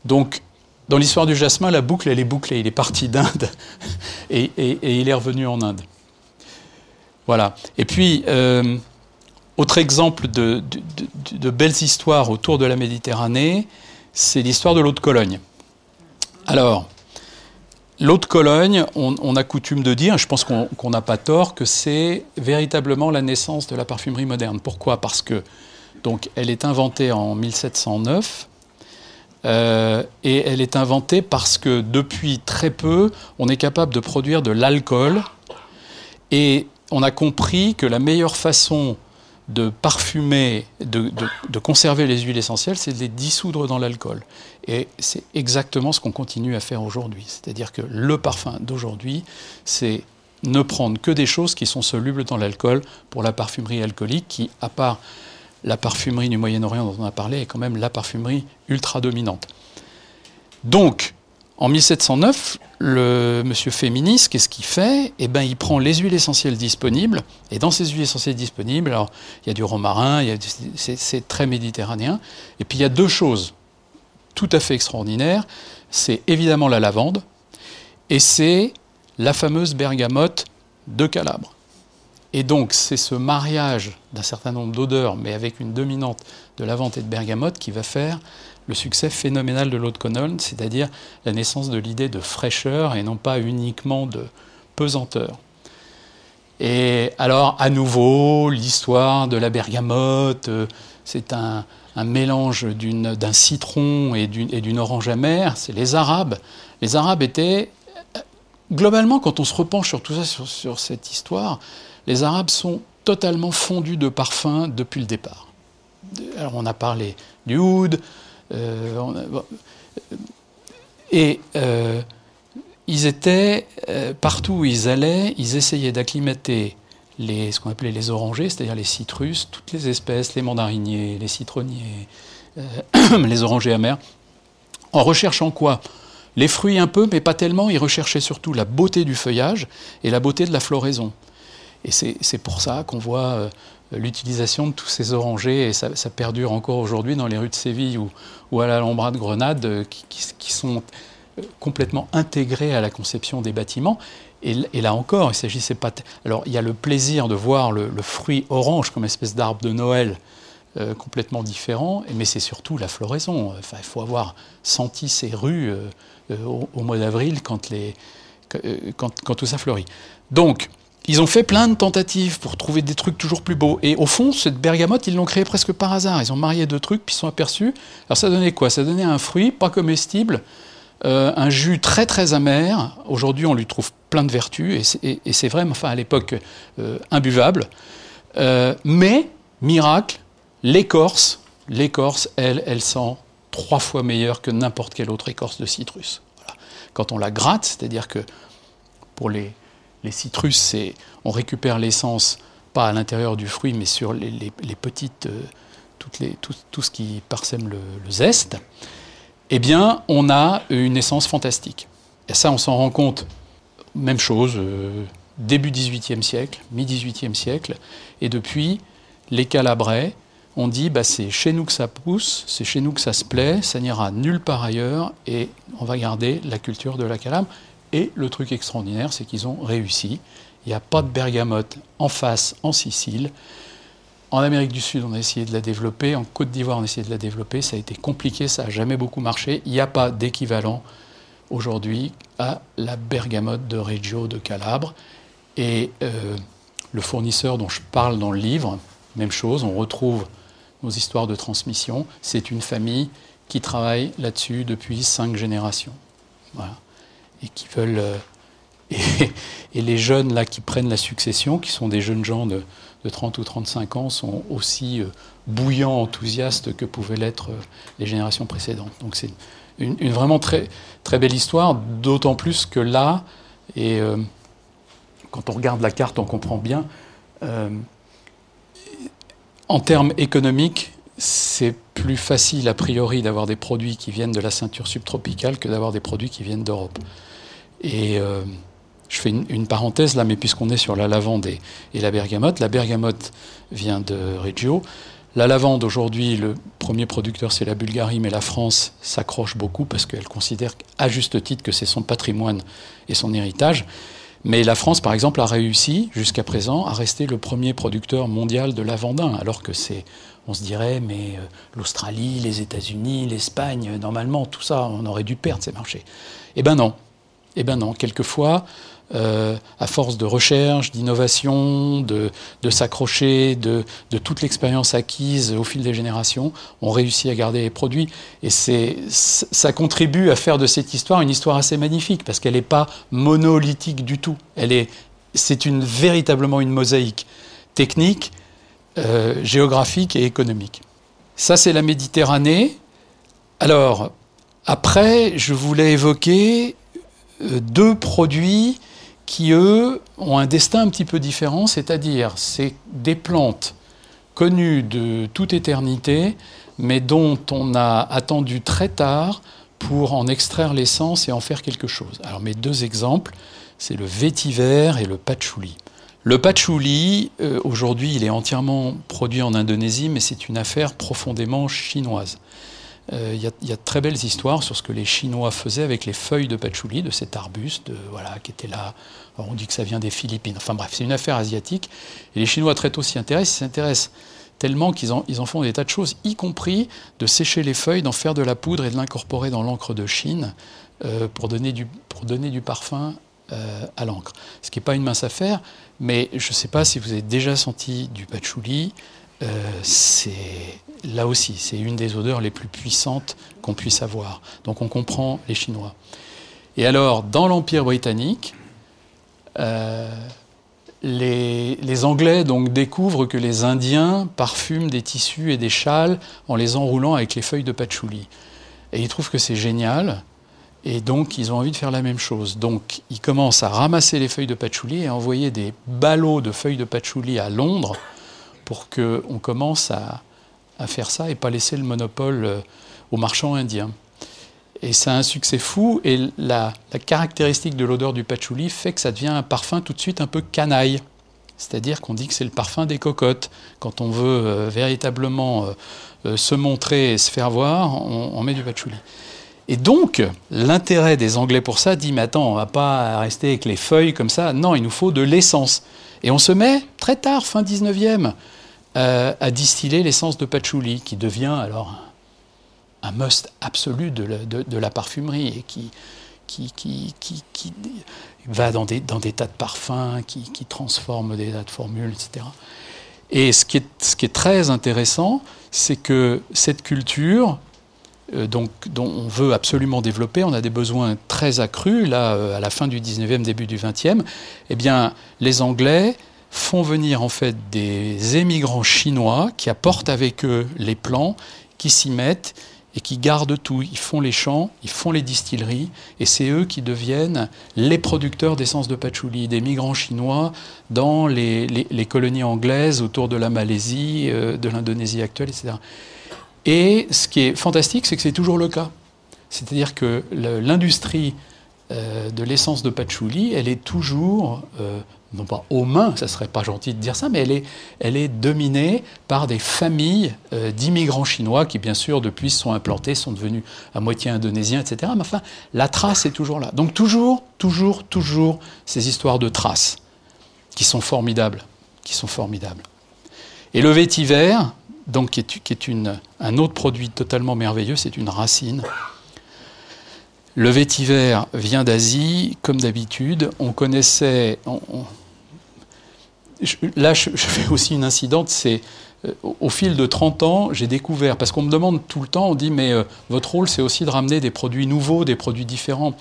Donc, dans l'histoire du jasmin, la boucle, elle est bouclée. Il est parti d'Inde et, il est revenu en Inde. Voilà. Et puis, euh, autre exemple de, belles histoires autour de la Méditerranée, c'est l'histoire de l'eau de Cologne. Alors, l'eau de Cologne, on, a coutume de dire, je pense qu'on n'a pas tort, que c'est véritablement la naissance de la parfumerie moderne. Pourquoi? Parce que donc, elle est inventée en 1709. Euh, et elle est inventée parce que depuis très peu, on est capable de produire de l'alcool et on a compris que la meilleure façon de parfumer, de, conserver les huiles essentielles, c'est de les dissoudre dans l'alcool. Et c'est exactement ce qu'on continue à faire aujourd'hui. C'est-à-dire que le parfum d'aujourd'hui, c'est ne prendre que des choses qui sont solubles dans l'alcool pour la parfumerie alcoolique, qui, à part la parfumerie du Moyen-Orient dont on a parlé, est quand même la parfumerie ultra dominante. Donc, en 1709, le monsieur féministe, qu'est-ce qu'il fait? Eh ben, il prend les huiles essentielles disponibles, et dans ces huiles essentielles disponibles, alors il y a du romarin, c'est très méditerranéen, et puis il y a deux choses tout à fait extraordinaires. C'est évidemment la lavande, et c'est la fameuse bergamote de Calabre. Et donc, c'est ce mariage d'un certain nombre d'odeurs, mais avec une dominante de lavande et de bergamote, qui va faire le succès phénoménal de l'eau de c'est-à-dire la naissance de l'idée de fraîcheur et non pas uniquement de pesanteur. Et alors, à nouveau, l'histoire de la bergamote, euh, c'est un, mélange d'un citron et d'une orange amère, c'est les Arabes. Les Arabes étaient, globalement, quand on se repenche sur tout ça, sur, cette histoire, les Arabes sont totalement fondus de parfum depuis le départ. Alors, on a parlé du oud, a, bon, et euh, ils étaient, euh, partout où ils allaient, ils essayaient d'acclimater ce qu'on appelait les orangers, c'est-à-dire les citrus, toutes les espèces, les mandariniers, les citronniers, euh, les orangers amers, en recherchant quoi? Les fruits un peu, mais pas tellement, ils recherchaient surtout la beauté du feuillage et la beauté de la floraison. Et c'est pour ça qu'on voit euh, l'utilisation de tous ces orangers, et ça, perdure encore aujourd'hui dans les rues de Séville ou, ou à l'Alhambra de Grenade, euh, qui, sont euh, complètement intégrés à la conception des bâtiments. Et, là encore, il s'agissait pas. Alors, il y a le plaisir de voir le, fruit orange comme espèce d'arbre de Noël euh, complètement différent, mais c'est surtout la floraison. Il faut avoir senti ces rues au, mois d'avril quand, quand tout ça fleurit. Donc, ils ont fait plein de tentatives pour trouver des trucs toujours plus beaux. Et au fond, cette bergamote, ils l'ont créée presque par hasard. Ils ont marié deux trucs, puis ils sont aperçus. Alors ça donnait quoi? Ça donnait un fruit pas comestible, euh, un jus très très amer. Aujourd'hui, on lui trouve plein de vertus, et c'est vrai, enfin à l'époque, euh, imbuvable. Euh, mais, miracle, l'écorce, l'écorce, elle, elle sent trois fois meilleure que n'importe quelle autre écorce de citrus. Quand on la gratte, c'est-à-dire que pour les les citrus, on récupère l'essence pas à l'intérieur du fruit, mais sur les, petites, euh, tout, ce qui parsème le, zeste, eh bien, on a une essence fantastique. Et ça, on s'en rend compte. Même chose, euh, début 18e siècle, mi-18e siècle, et depuis, les Calabrais ont dit bah, c'est chez nous que ça pousse, c'est chez nous que ça se plaît, ça n'ira nulle part ailleurs, et on va garder la culture de la Calabre. Et le truc extraordinaire, c'est qu'ils ont réussi. Il n'y a pas de bergamote en face en Sicile. En Amérique du Sud, on a essayé de la développer. En Côte d'Ivoire, on a essayé de la développer. Ça a été compliqué, ça n'a jamais beaucoup marché. Il n'y a pas d'équivalent aujourd'hui à la bergamote de Reggio de Calabre. Et euh, le fournisseur dont je parle dans le livre, même chose, on retrouve nos histoires de transmission. C'est une famille qui travaille là-dessus depuis cinq générations. Voilà. Et qui veulent. Euh, et, les jeunes là qui prennent la succession, qui sont des jeunes gens de, 30 ou 35 ans, sont aussi euh, bouillants, enthousiastes que pouvaient l'être euh, les générations précédentes. Donc c'est une, vraiment très, très belle histoire, d'autant plus que là, et quand on regarde la carte, on comprend bien, en termes économiques, c'est plus facile a priori d'avoir des produits qui viennent de la ceinture subtropicale que d'avoir des produits qui viennent d'Europe. Et je fais une, parenthèse là, mais puisqu'on est sur la lavande et, la bergamote, la bergamote vient de Reggio. La lavande, aujourd'hui, le premier producteur, c'est la Bulgarie, mais la France s'accroche beaucoup parce qu'elle considère à juste titre que c'est son patrimoine et son héritage. Mais la France, par exemple, a réussi jusqu'à présent à rester le premier producteur mondial de lavandin, alors que c'est, on se dirait, mais euh, l'Australie, les États-Unis, l'Espagne, normalement, tout ça, on aurait dû perdre ces marchés. Eh ben non. Eh ben non. Quelquefois, euh, à force de recherche, d'innovation, de, s'accrocher, de, toute l'expérience acquise au fil des générations, on réussit à garder les produits. Et ça contribue à faire de cette histoire une histoire assez magnifique, parce qu'elle n'est pas monolithique du tout. Elle est, c'est une, véritablement une mosaïque technique, euh, géographique et économique. Ça, c'est la Méditerranée. Alors, après, je voulais évoquer deux produits qui, eux, ont un destin un petit peu différent, c'est-à-dire c'est des plantes connues de toute éternité, mais dont on a attendu très tard pour en extraire l'essence et en faire quelque chose. Alors mes deux exemples, c'est le vétiver et le patchouli. Le patchouli, euh, aujourd'hui, il est entièrement produit en Indonésie, mais c'est une affaire profondément chinoise. Euh, il y, a de très belles histoires sur ce que les Chinois faisaient avec les feuilles de patchouli, de cet arbuste voilà, qui était là. on dit que ça vient des Philippines. Enfin bref, c'est une affaire asiatique. Et les Chinois très tôt s'y intéressent. Ils s'intéressent tellement qu'ils en, font des tas de choses, y compris de sécher les feuilles, d'en faire de la poudre et de l'incorporer dans l'encre de Chine euh, pour, donner du, pour donner du parfum euh, à l'encre. Ce qui n'est pas une mince affaire, mais je ne sais pas si vous avez déjà senti du patchouli. C'est là aussi, c'est une des odeurs les plus puissantes qu'on puisse avoir. Donc on comprend les Chinois. Et alors, dans l'Empire britannique, euh, les, Anglais donc découvrent que les Indiens parfument des tissus et des châles en les enroulant avec les feuilles de patchouli. Et ils trouvent que c'est génial. Et donc, ils ont envie de faire la même chose. Donc, ils commencent à ramasser les feuilles de patchouli et à envoyer des ballots de feuilles de patchouli à Londres pour qu'on commence à, faire ça et pas laisser le monopole euh, aux marchands indiens. Et ça un succès fou, et la, caractéristique de l'odeur du patchouli fait que ça devient un parfum tout de suite un peu canaille. C'est-à-dire qu'on dit que c'est le parfum des cocottes. Quand on veut euh, véritablement euh, se montrer et se faire voir, on, met du patchouli. Et donc, l'intérêt des Anglais pour ça dit, mais attends, on va pas rester avec les feuilles comme ça. Non, il nous faut de l'essence. Et on se met très tard, fin 19e, euh, à distiller l'essence de patchouli, qui devient alors un must absolu de la, parfumerie et qui, qui, qui, va dans des, dans des, tas de parfums, qui, transforme des tas de formules, etc. Et ce qui est, ce qui est très intéressant, c'est que cette culture, euh, donc, dont on veut absolument développer, on a des besoins très accrus, là, euh, à la fin du 19e, début du 20e, eh bien, les Anglais font venir en fait des émigrants chinois qui apportent avec eux les plants, qui s'y mettent et qui gardent tout. Ils font les champs, ils font les distilleries, et c'est eux qui deviennent les producteurs d'essence de patchouli, des migrants chinois dans les, colonies anglaises autour de la Malaisie, euh, de l'Indonésie actuelle, etc. Et ce qui est fantastique, c'est que c'est toujours le cas. C'est-à-dire que l'industrie de l'essence de patchouli, elle est toujours non pas aux mains, ça serait pas gentil de dire ça, mais elle est, dominée par des familles euh, d'immigrants chinois qui, bien sûr, depuis sont implantés, sont devenus à moitié indonésiens, etc. Mais enfin, la trace est toujours là. Donc toujours, toujours, toujours ces histoires de traces qui sont formidables, qui sont formidables. Et le vétiver, donc qui est, un autre produit totalement merveilleux, c'est une racine. Le vétiver vient d'Asie, comme d'habitude. On connaissait, là, je, fais aussi une incidente, c'est euh, au fil de 30 ans, j'ai découvert, parce qu'on me demande tout le temps, on dit, mais euh, votre rôle, c'est aussi de ramener des produits nouveaux, des produits différents.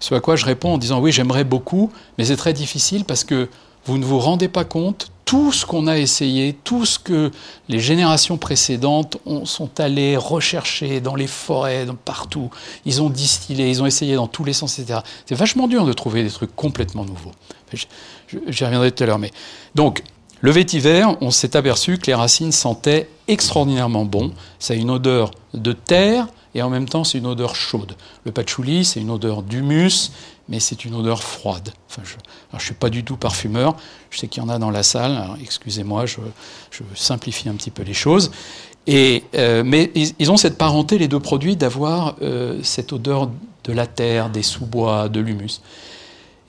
Ce à quoi je réponds en disant, oui, j'aimerais beaucoup, mais c'est très difficile parce que vous ne vous rendez pas compte, tout ce qu'on a essayé, tout ce que les générations précédentes ont, sont allées rechercher dans les forêts, partout, ils ont distillé, ils ont essayé dans tous les sens, etc. C'est vachement dur de trouver des trucs complètement nouveaux. J'y reviendrai tout à l'heure. Mais donc, le vétiver, on s'est aperçu que les racines sentaient extraordinairement bon. Ça a une odeur de terre et en même temps, c'est une odeur chaude. Le patchouli, c'est une odeur d'humus, mais c'est une odeur froide. Enfin, je ne suis pas du tout parfumeur. Je sais qu'il y en a dans la salle. Excusez-moi, je, simplifie un petit peu les choses. Et, euh, mais ils, ont cette parenté, les deux produits, d'avoir euh, cette odeur de la terre, des sous-bois, de l'humus.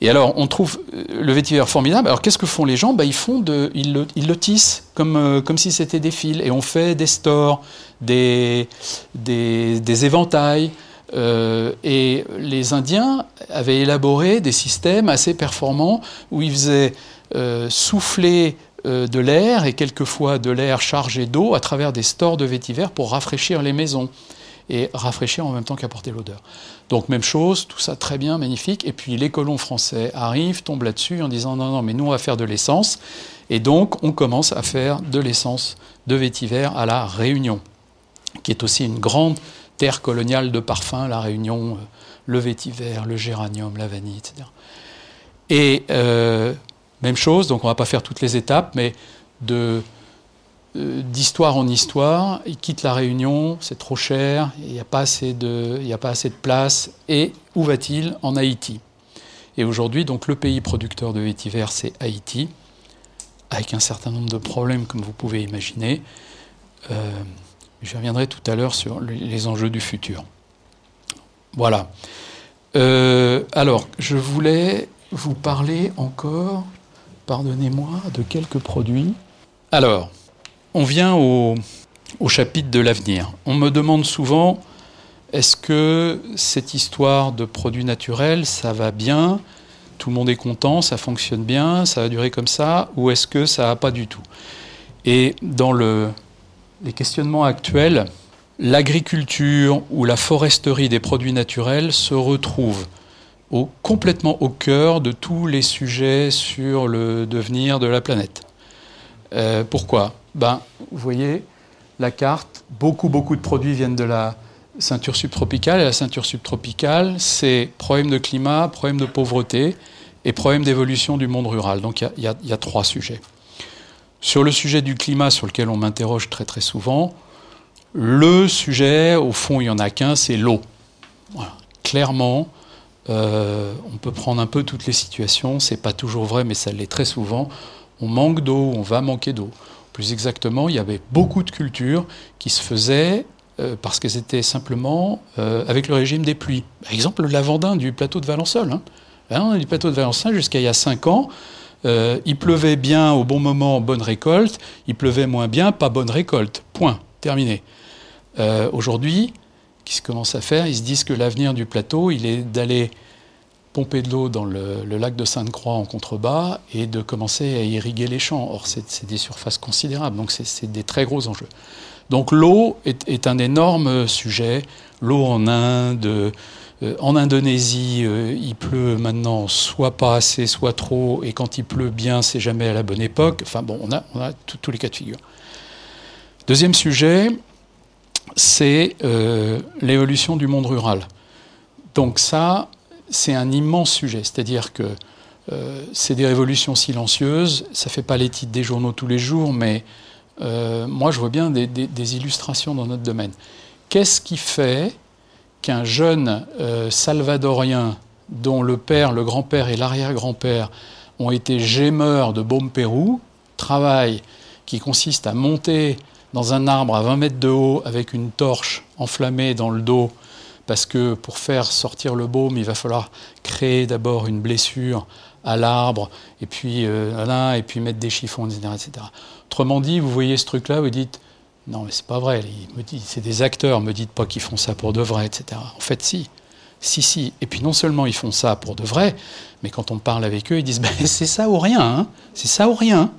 Et alors, on trouve euh, le vétiver formidable. Alors, qu'est-ce que font les gens? Bah, ils, font ils, le, tissent comme, comme si c'était des fils. Et on fait des stores, des, des éventails. Euh, et les Indiens avaient élaboré des systèmes assez performants où ils faisaient euh, souffler euh, de l'air et quelquefois de l'air chargé d'eau à travers des stores de vétiver pour rafraîchir les maisons et rafraîchir en même temps qu'apporter l'odeur. Donc même chose, tout ça très bien, magnifique. Et puis les colons français arrivent, tombent là-dessus en disant non, non, mais nous on va faire de l'essence. Et donc on commence à faire de l'essence de vétiver à la Réunion, qui est aussi une grande terre coloniale de parfums, la Réunion, euh, le vétiver, le géranium, la vanille, etc. Et euh, même chose, donc on ne va pas faire toutes les étapes, mais euh, d'histoire en histoire, il quitte la Réunion, c'est trop cher, il n'y a, pas assez de, a pas assez place, et où va-t-il? En Haïti. Et aujourd'hui, donc le pays producteur de vétiver, c'est Haïti, avec un certain nombre de problèmes, comme vous pouvez imaginer. Je reviendrai tout à l'heure sur les enjeux du futur. Voilà. Euh, alors, je voulais vous parler encore, pardonnez-moi, de quelques produits. Alors, on vient au, chapitre de l'avenir. On me demande souvent, est-ce que cette histoire de produits naturels, ça va bien? Tout le monde est content, ça fonctionne bien, ça va durer comme ça Ou est-ce que ça va pas du tout? Et dans les questionnements actuels, l'agriculture ou la foresterie des produits naturels se retrouvent complètement au cœur de tous les sujets sur le devenir de la planète. Euh, pourquoi? Ben, Vous voyez, la carte, beaucoup, beaucoup de produits viennent de la ceinture subtropicale. Et la ceinture subtropicale, c'est problème de climat, problème de pauvreté et problème d'évolution du monde rural. Donc il y, y, a trois sujets. Sur le sujet du climat, sur lequel on m'interroge très très souvent, le sujet, au fond, il n'y en a qu'un, c'est l'eau. Clairement, euh, on peut prendre un peu toutes les situations, c'est pas toujours vrai, mais ça l'est très souvent on manque d'eau, on va manquer d'eau. Plus exactement, il y avait beaucoup de cultures qui se faisaient euh, parce qu'elles étaient simplement euh, avec le régime des pluies. Par exemple, le lavandin du plateau de Valençol. Hein. Hein, du plateau de Valençol, jusqu'à il y a 5 ans, euh, il pleuvait bien au bon moment, bonne récolte, il pleuvait moins bien, pas bonne récolte. Point. Terminé. Aujourd'hui, qu'est-ce qu'ils commencent à faire? Ils se disent que l'avenir du plateau, il est d'aller pomper de l'eau dans le, lac de Sainte-Croix en contrebas et de commencer à irriguer les champs. Or, c'est des surfaces considérables, donc c'est des très gros enjeux. Donc l'eau est, un énorme sujet. L'eau en Inde, euh, en Indonésie, euh, il pleut maintenant soit pas assez, soit trop, et quand il pleut bien, c'est jamais à la bonne époque. Enfin bon, on a, tous les cas de figure. Deuxième sujet, c'est euh, l'évolution du monde rural. Donc ça, c'est un immense sujet. C'est-à-dire que euh, c'est des révolutions silencieuses. Ça ne fait pas les titres des journaux tous les jours, mais euh, moi, je vois bien des, illustrations dans notre domaine. Qu'est-ce qui fait qu'un jeune euh, salvadorien dont le père, le grand-père et l'arrière-grand-père ont été gémeurs de baume pérou, travail qui consiste à monter dans un arbre à 20 mètres de haut avec une torche enflammée dans le dos, parce que pour faire sortir le baume, il va falloir créer d'abord une blessure à l'arbre, et puis euh, et puis mettre des chiffons, etc., etc. Autrement dit, vous voyez ce truc-là, vous dites non, mais c'est pas vrai. C'est des acteurs. Me dites pas qu'ils font ça pour de vrai, etc. En fait, si. Si, si. Et puis non seulement ils font ça pour de vrai, mais quand on parle avec eux, ils disent ben, c'est ça ou rien. Hein. c'est ça ou rien.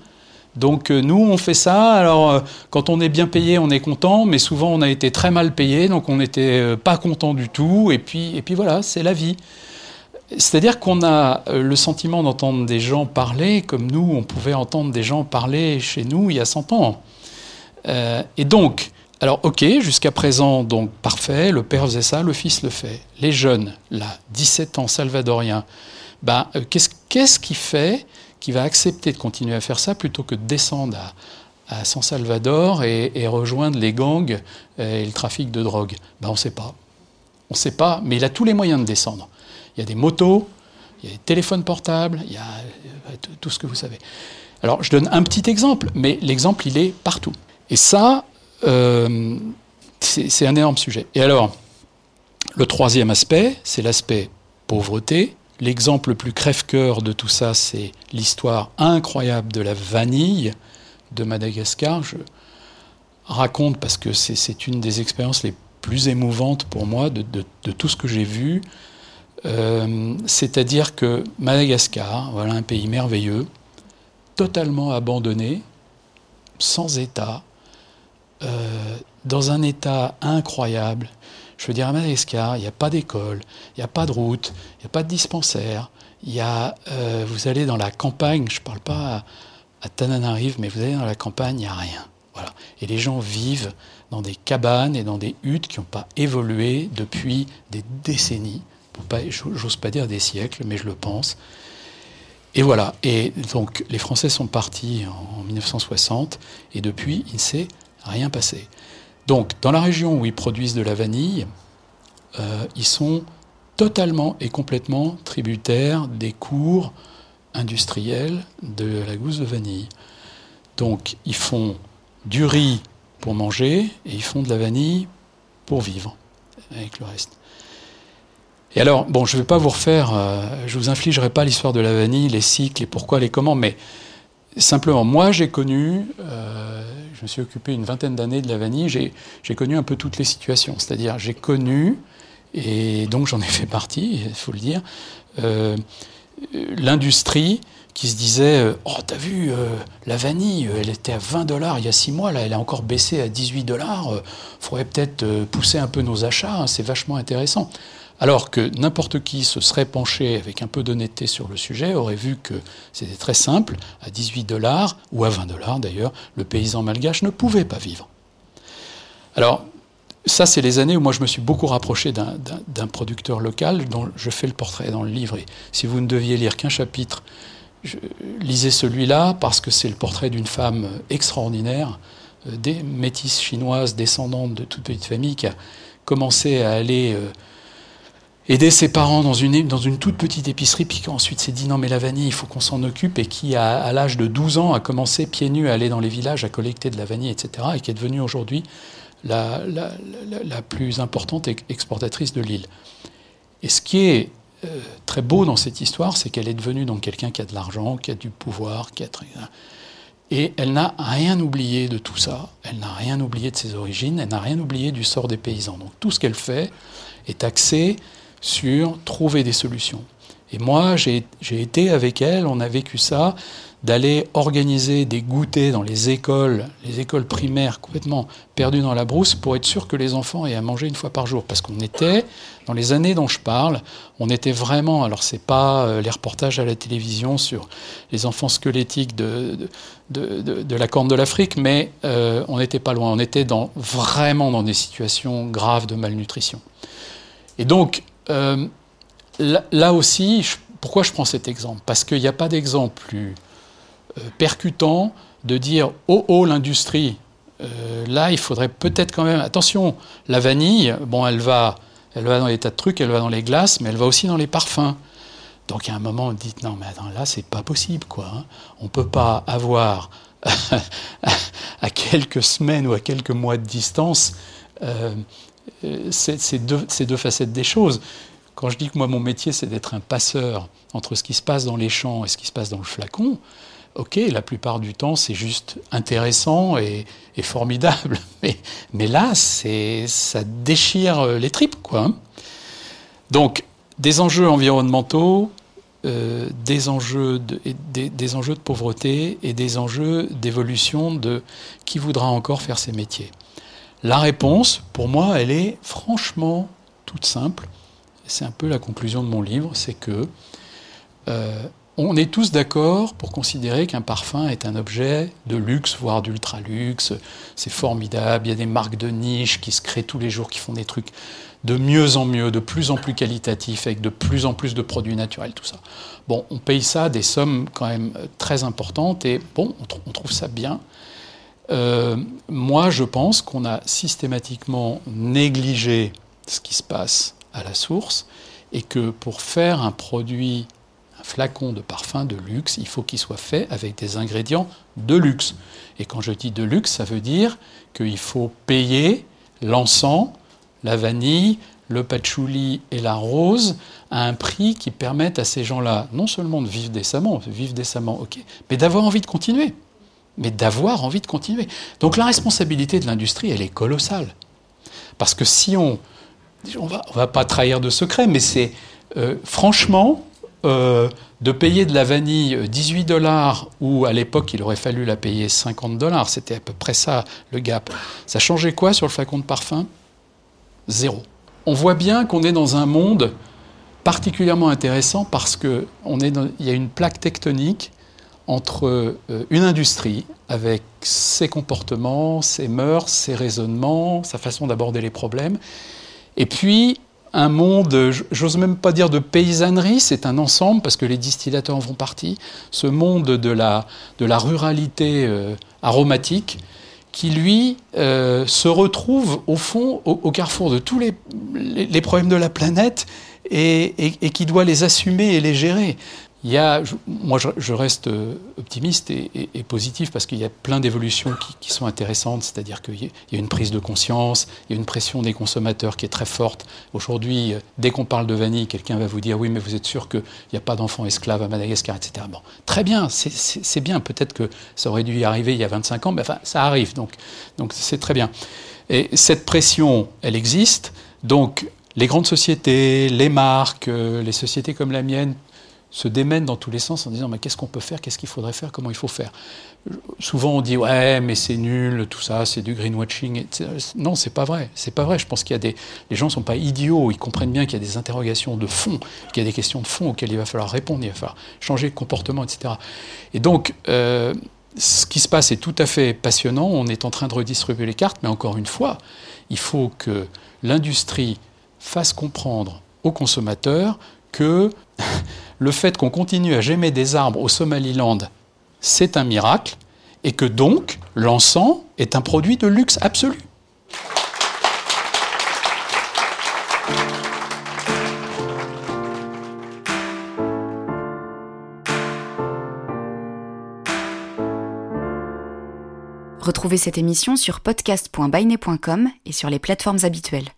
Donc euh, nous, on fait ça. Alors euh, quand on est bien payé, on est content, mais souvent on a été très mal payé, donc on n'était euh, pas content du tout. Et puis, et puis voilà, c'est la vie. C'est-à-dire qu'on a le sentiment d'entendre des gens parler comme nous, on pouvait entendre des gens parler chez nous il y a 100 ans. Euh, et donc, alors ok, jusqu'à présent, donc parfait, le père faisait ça, le fils le fait. Les jeunes, là, 17 ans, salvadoriens, ben, euh, qu'est-ce qui fait qu'il va accepter de continuer à faire ça plutôt que de descendre à, San Salvador et, rejoindre les gangs euh, et le trafic de drogue? Ben, On ne sait pas. On ne sait pas, mais il a tous les moyens de descendre. Il y a des motos, il y a des téléphones portables, il y a tout ce que vous savez. Alors, je donne un petit exemple, mais l'exemple, il est partout. Et ça, euh, c'est un énorme sujet. Et alors, le troisième aspect, c'est l'aspect pauvreté. L'exemple le plus crève-cœur de tout ça, c'est l'histoire incroyable de la vanille de Madagascar. Je raconte parce que c'est une des expériences les plus émouvantes pour moi de, tout ce que j'ai vu. Euh, c'est-à-dire que Madagascar, voilà un pays merveilleux, totalement abandonné, sans État, euh, dans un état incroyable. Je veux dire, à Madagascar, il n'y a pas d'école, il n'y a pas de route, il n'y a pas de dispensaire. Y a, euh, vous allez dans la campagne, je ne parle pas à, Tananarive, mais vous allez dans la campagne, il n'y a rien. Voilà. Et les gens vivent dans des cabanes et dans des huttes qui n'ont pas évolué depuis des décennies. J'ose pas dire des siècles, mais je le pense. Et voilà. Et donc, les Français sont partis en 1960, et depuis, il ne s'est rien passé. Donc, dans la région où ils produisent de la vanille, euh, ils sont totalement et complètement tributaires des cours industriels de la gousse de vanille. Donc, ils font du riz pour manger et ils font de la vanille pour vivre avec le reste. Et alors, bon, je ne vais pas vous refaire, euh, je vous infligerai pas l'histoire de la vanille, les cycles, les pourquoi, les comment, mais simplement, moi, j'ai connu euh, je me suis occupé une vingtaine d'années de la vanille, j'ai connu un peu toutes les situations. C'est-à-dire, j'ai connu, et donc j'en ai fait partie, il faut le dire, euh, l'industrie qui se disait euh, Oh, t'as vu, la vanille, elle était à 20 dollars il y a 6 mois, là, elle a encore baissé à 18 dollars, il faudrait peut-être pousser un peu nos achats, hein, c'est vachement intéressant. Alors que n'importe qui se serait penché avec un peu d'honnêteté sur le sujet aurait vu que c'était très simple, à 18 dollars, ou à 20 dollars d'ailleurs, le paysan malgache ne pouvait pas vivre. Alors, ça, c'est les années où moi je me suis beaucoup rapproché d'un producteur local dont je fais le portrait dans le livre. Et si vous ne deviez lire qu'un chapitre, lisez celui-là parce que c'est le portrait d'une femme extraordinaire, euh, des métisses chinoises descendantes de toute petite famille qui a commencé à aller euh, aider ses parents dans une, dans une toute petite épicerie, puis ensuite s'est dit non mais la vanille, il faut qu'on s'en occupe, et qui à, l'âge de 12 ans a commencé pieds nus à aller dans les villages à collecter de la vanille, etc., et qui est devenue aujourd'hui la, la, la, plus importante exportatrice de l'île. Et ce qui est euh, très beau dans cette histoire, c'est qu'elle est devenue donc quelqu'un qui a de l'argent, qui a du pouvoir, qui a et elle n'a rien oublié de tout ça, elle n'a rien oublié de ses origines, elle n'a rien oublié du sort des paysans. Donc tout ce qu'elle fait est axé sur trouver des solutions. Et moi, j'ai été avec elle, on a vécu ça, d'aller organiser des goûters dans les écoles, les écoles primaires complètement perdues dans la brousse, pour être sûr que les enfants aient à manger une fois par jour. Parce qu'on était, dans les années dont je parle, on était vraiment, alors c'est pas euh, les reportages à la télévision sur les enfants squelettiques de, de, de, la Corne de l'Afrique, mais euh, on n'était pas loin, on était dans, vraiment dans des situations graves de malnutrition. Et donc, euh, là, aussi, pourquoi je prends cet exemple? Parce qu'il n'y a pas d'exemple plus euh, percutant de dire oh oh l'industrie. Euh, là, il faudrait peut-être quand même attention. La vanille, bon, elle va Elle va dans les tas de trucs, elle va dans les glaces, mais elle va aussi dans les parfums. Donc à un moment, on dit non, mais attends, là, c'est pas possible, quoi. Hein. On peut pas avoir à quelques semaines ou à quelques mois de distance ces, deux, ces deux facettes des choses. Quand je dis que moi, mon métier, c'est d'être un passeur entre ce qui se passe dans les champs et ce qui se passe dans le flacon, ok, la plupart du temps, c'est juste intéressant et, formidable. Mais, là, ça déchire les tripes, quoi. Hein. Donc, des enjeux environnementaux, euh, des, enjeux de, des, enjeux de pauvreté et des enjeux d'évolution de qui voudra encore faire ces métiers. La réponse, pour moi, elle est franchement toute simple. C'est un peu la conclusion de mon livre, c'est que euh, on est tous d'accord pour considérer qu'un parfum est un objet de luxe, voire d'ultra luxe. C'est formidable. Il y a des marques de niche qui se créent tous les jours, qui font des trucs de mieux en mieux, de plus en plus qualitatifs, avec de plus en plus de produits naturels, tout ça. Bon, on paye ça des sommes quand même euh, très importantes et bon, on, trouve ça bien. Euh, moi, je pense qu'on a systématiquement négligé ce qui se passe à la source et que pour faire un produit flacon de parfum de luxe, il faut qu'il soit fait avec des ingrédients de luxe. Et quand je dis de luxe, ça veut dire qu'il faut payer l'encens, la vanille, le patchouli et la rose à un prix qui permette à ces gens-là non seulement de vivre décemment, vivre décemment, ok, mais d'avoir envie de continuer. Mais d'avoir envie de continuer. Donc la responsabilité de l'industrie, elle est colossale. Parce que si on. On va, va pas trahir de secret, mais c'est. Euh, franchement, euh, de payer de la vanille 18 dollars, ou à l'époque il aurait fallu la payer 50 dollars, c'était à peu près ça le gap. Ça changeait quoi sur le flacon de parfum? Zéro. On voit bien qu'on est dans un monde particulièrement intéressant parce qu'il y a une plaque tectonique entre euh, une industrie avec ses comportements, ses mœurs, ses raisonnements, sa façon d'aborder les problèmes, et puis un monde, j'ose même pas dire de paysannerie, c'est un ensemble, parce que les distillateurs en font partie, ce monde de la, ruralité euh, aromatique, qui lui euh, se retrouve au fond au, carrefour de tous les, problèmes de la planète et, qui doit les assumer et les gérer. Il y a, moi, je, reste euh, optimiste et, positif parce qu'il y a plein d'évolutions qui, sont intéressantes. C'est-à-dire qu'il y a une prise de conscience, il y a une pression des consommateurs qui est très forte. Aujourd'hui, euh, dès qu'on parle de vanille, quelqu'un va vous dire oui, mais vous êtes sûr qu'il n'y a pas d'enfants esclaves à Madagascar, etc. Bon, très bien, c'est bien. Peut-être que ça aurait dû y arriver il y a 25 ans, mais enfin, ça arrive. Donc, donc c'est très bien. Et cette pression, elle existe. Donc, les grandes sociétés, les marques, euh, les sociétés comme la mienne se démènent dans tous les sens en disant mais qu'est-ce qu'on peut faire, qu'est-ce qu'il faudrait faire, comment il faut faire? Souvent on dit ouais mais c'est nul, tout ça, c'est du greenwashing. Non, c'est pas vrai, c'est pas vrai. Je pense qu'il y a des, les gens sont pas idiots, ils comprennent bien qu'il y a des interrogations de fond, qu'il y a des questions de fond auxquelles il va falloir répondre, il va falloir changer de comportement, etc. Et donc euh, ce qui se passe est tout à fait passionnant. On est en train de redistribuer les cartes, mais encore une fois, il faut que l'industrie fasse comprendre aux consommateurs que le fait qu'on continue à gémer des arbres au Somaliland, c'est un miracle, et que donc l'encens est un produit de luxe absolu. Retrouvez cette émission sur podcast.bainet.com et sur les plateformes habituelles.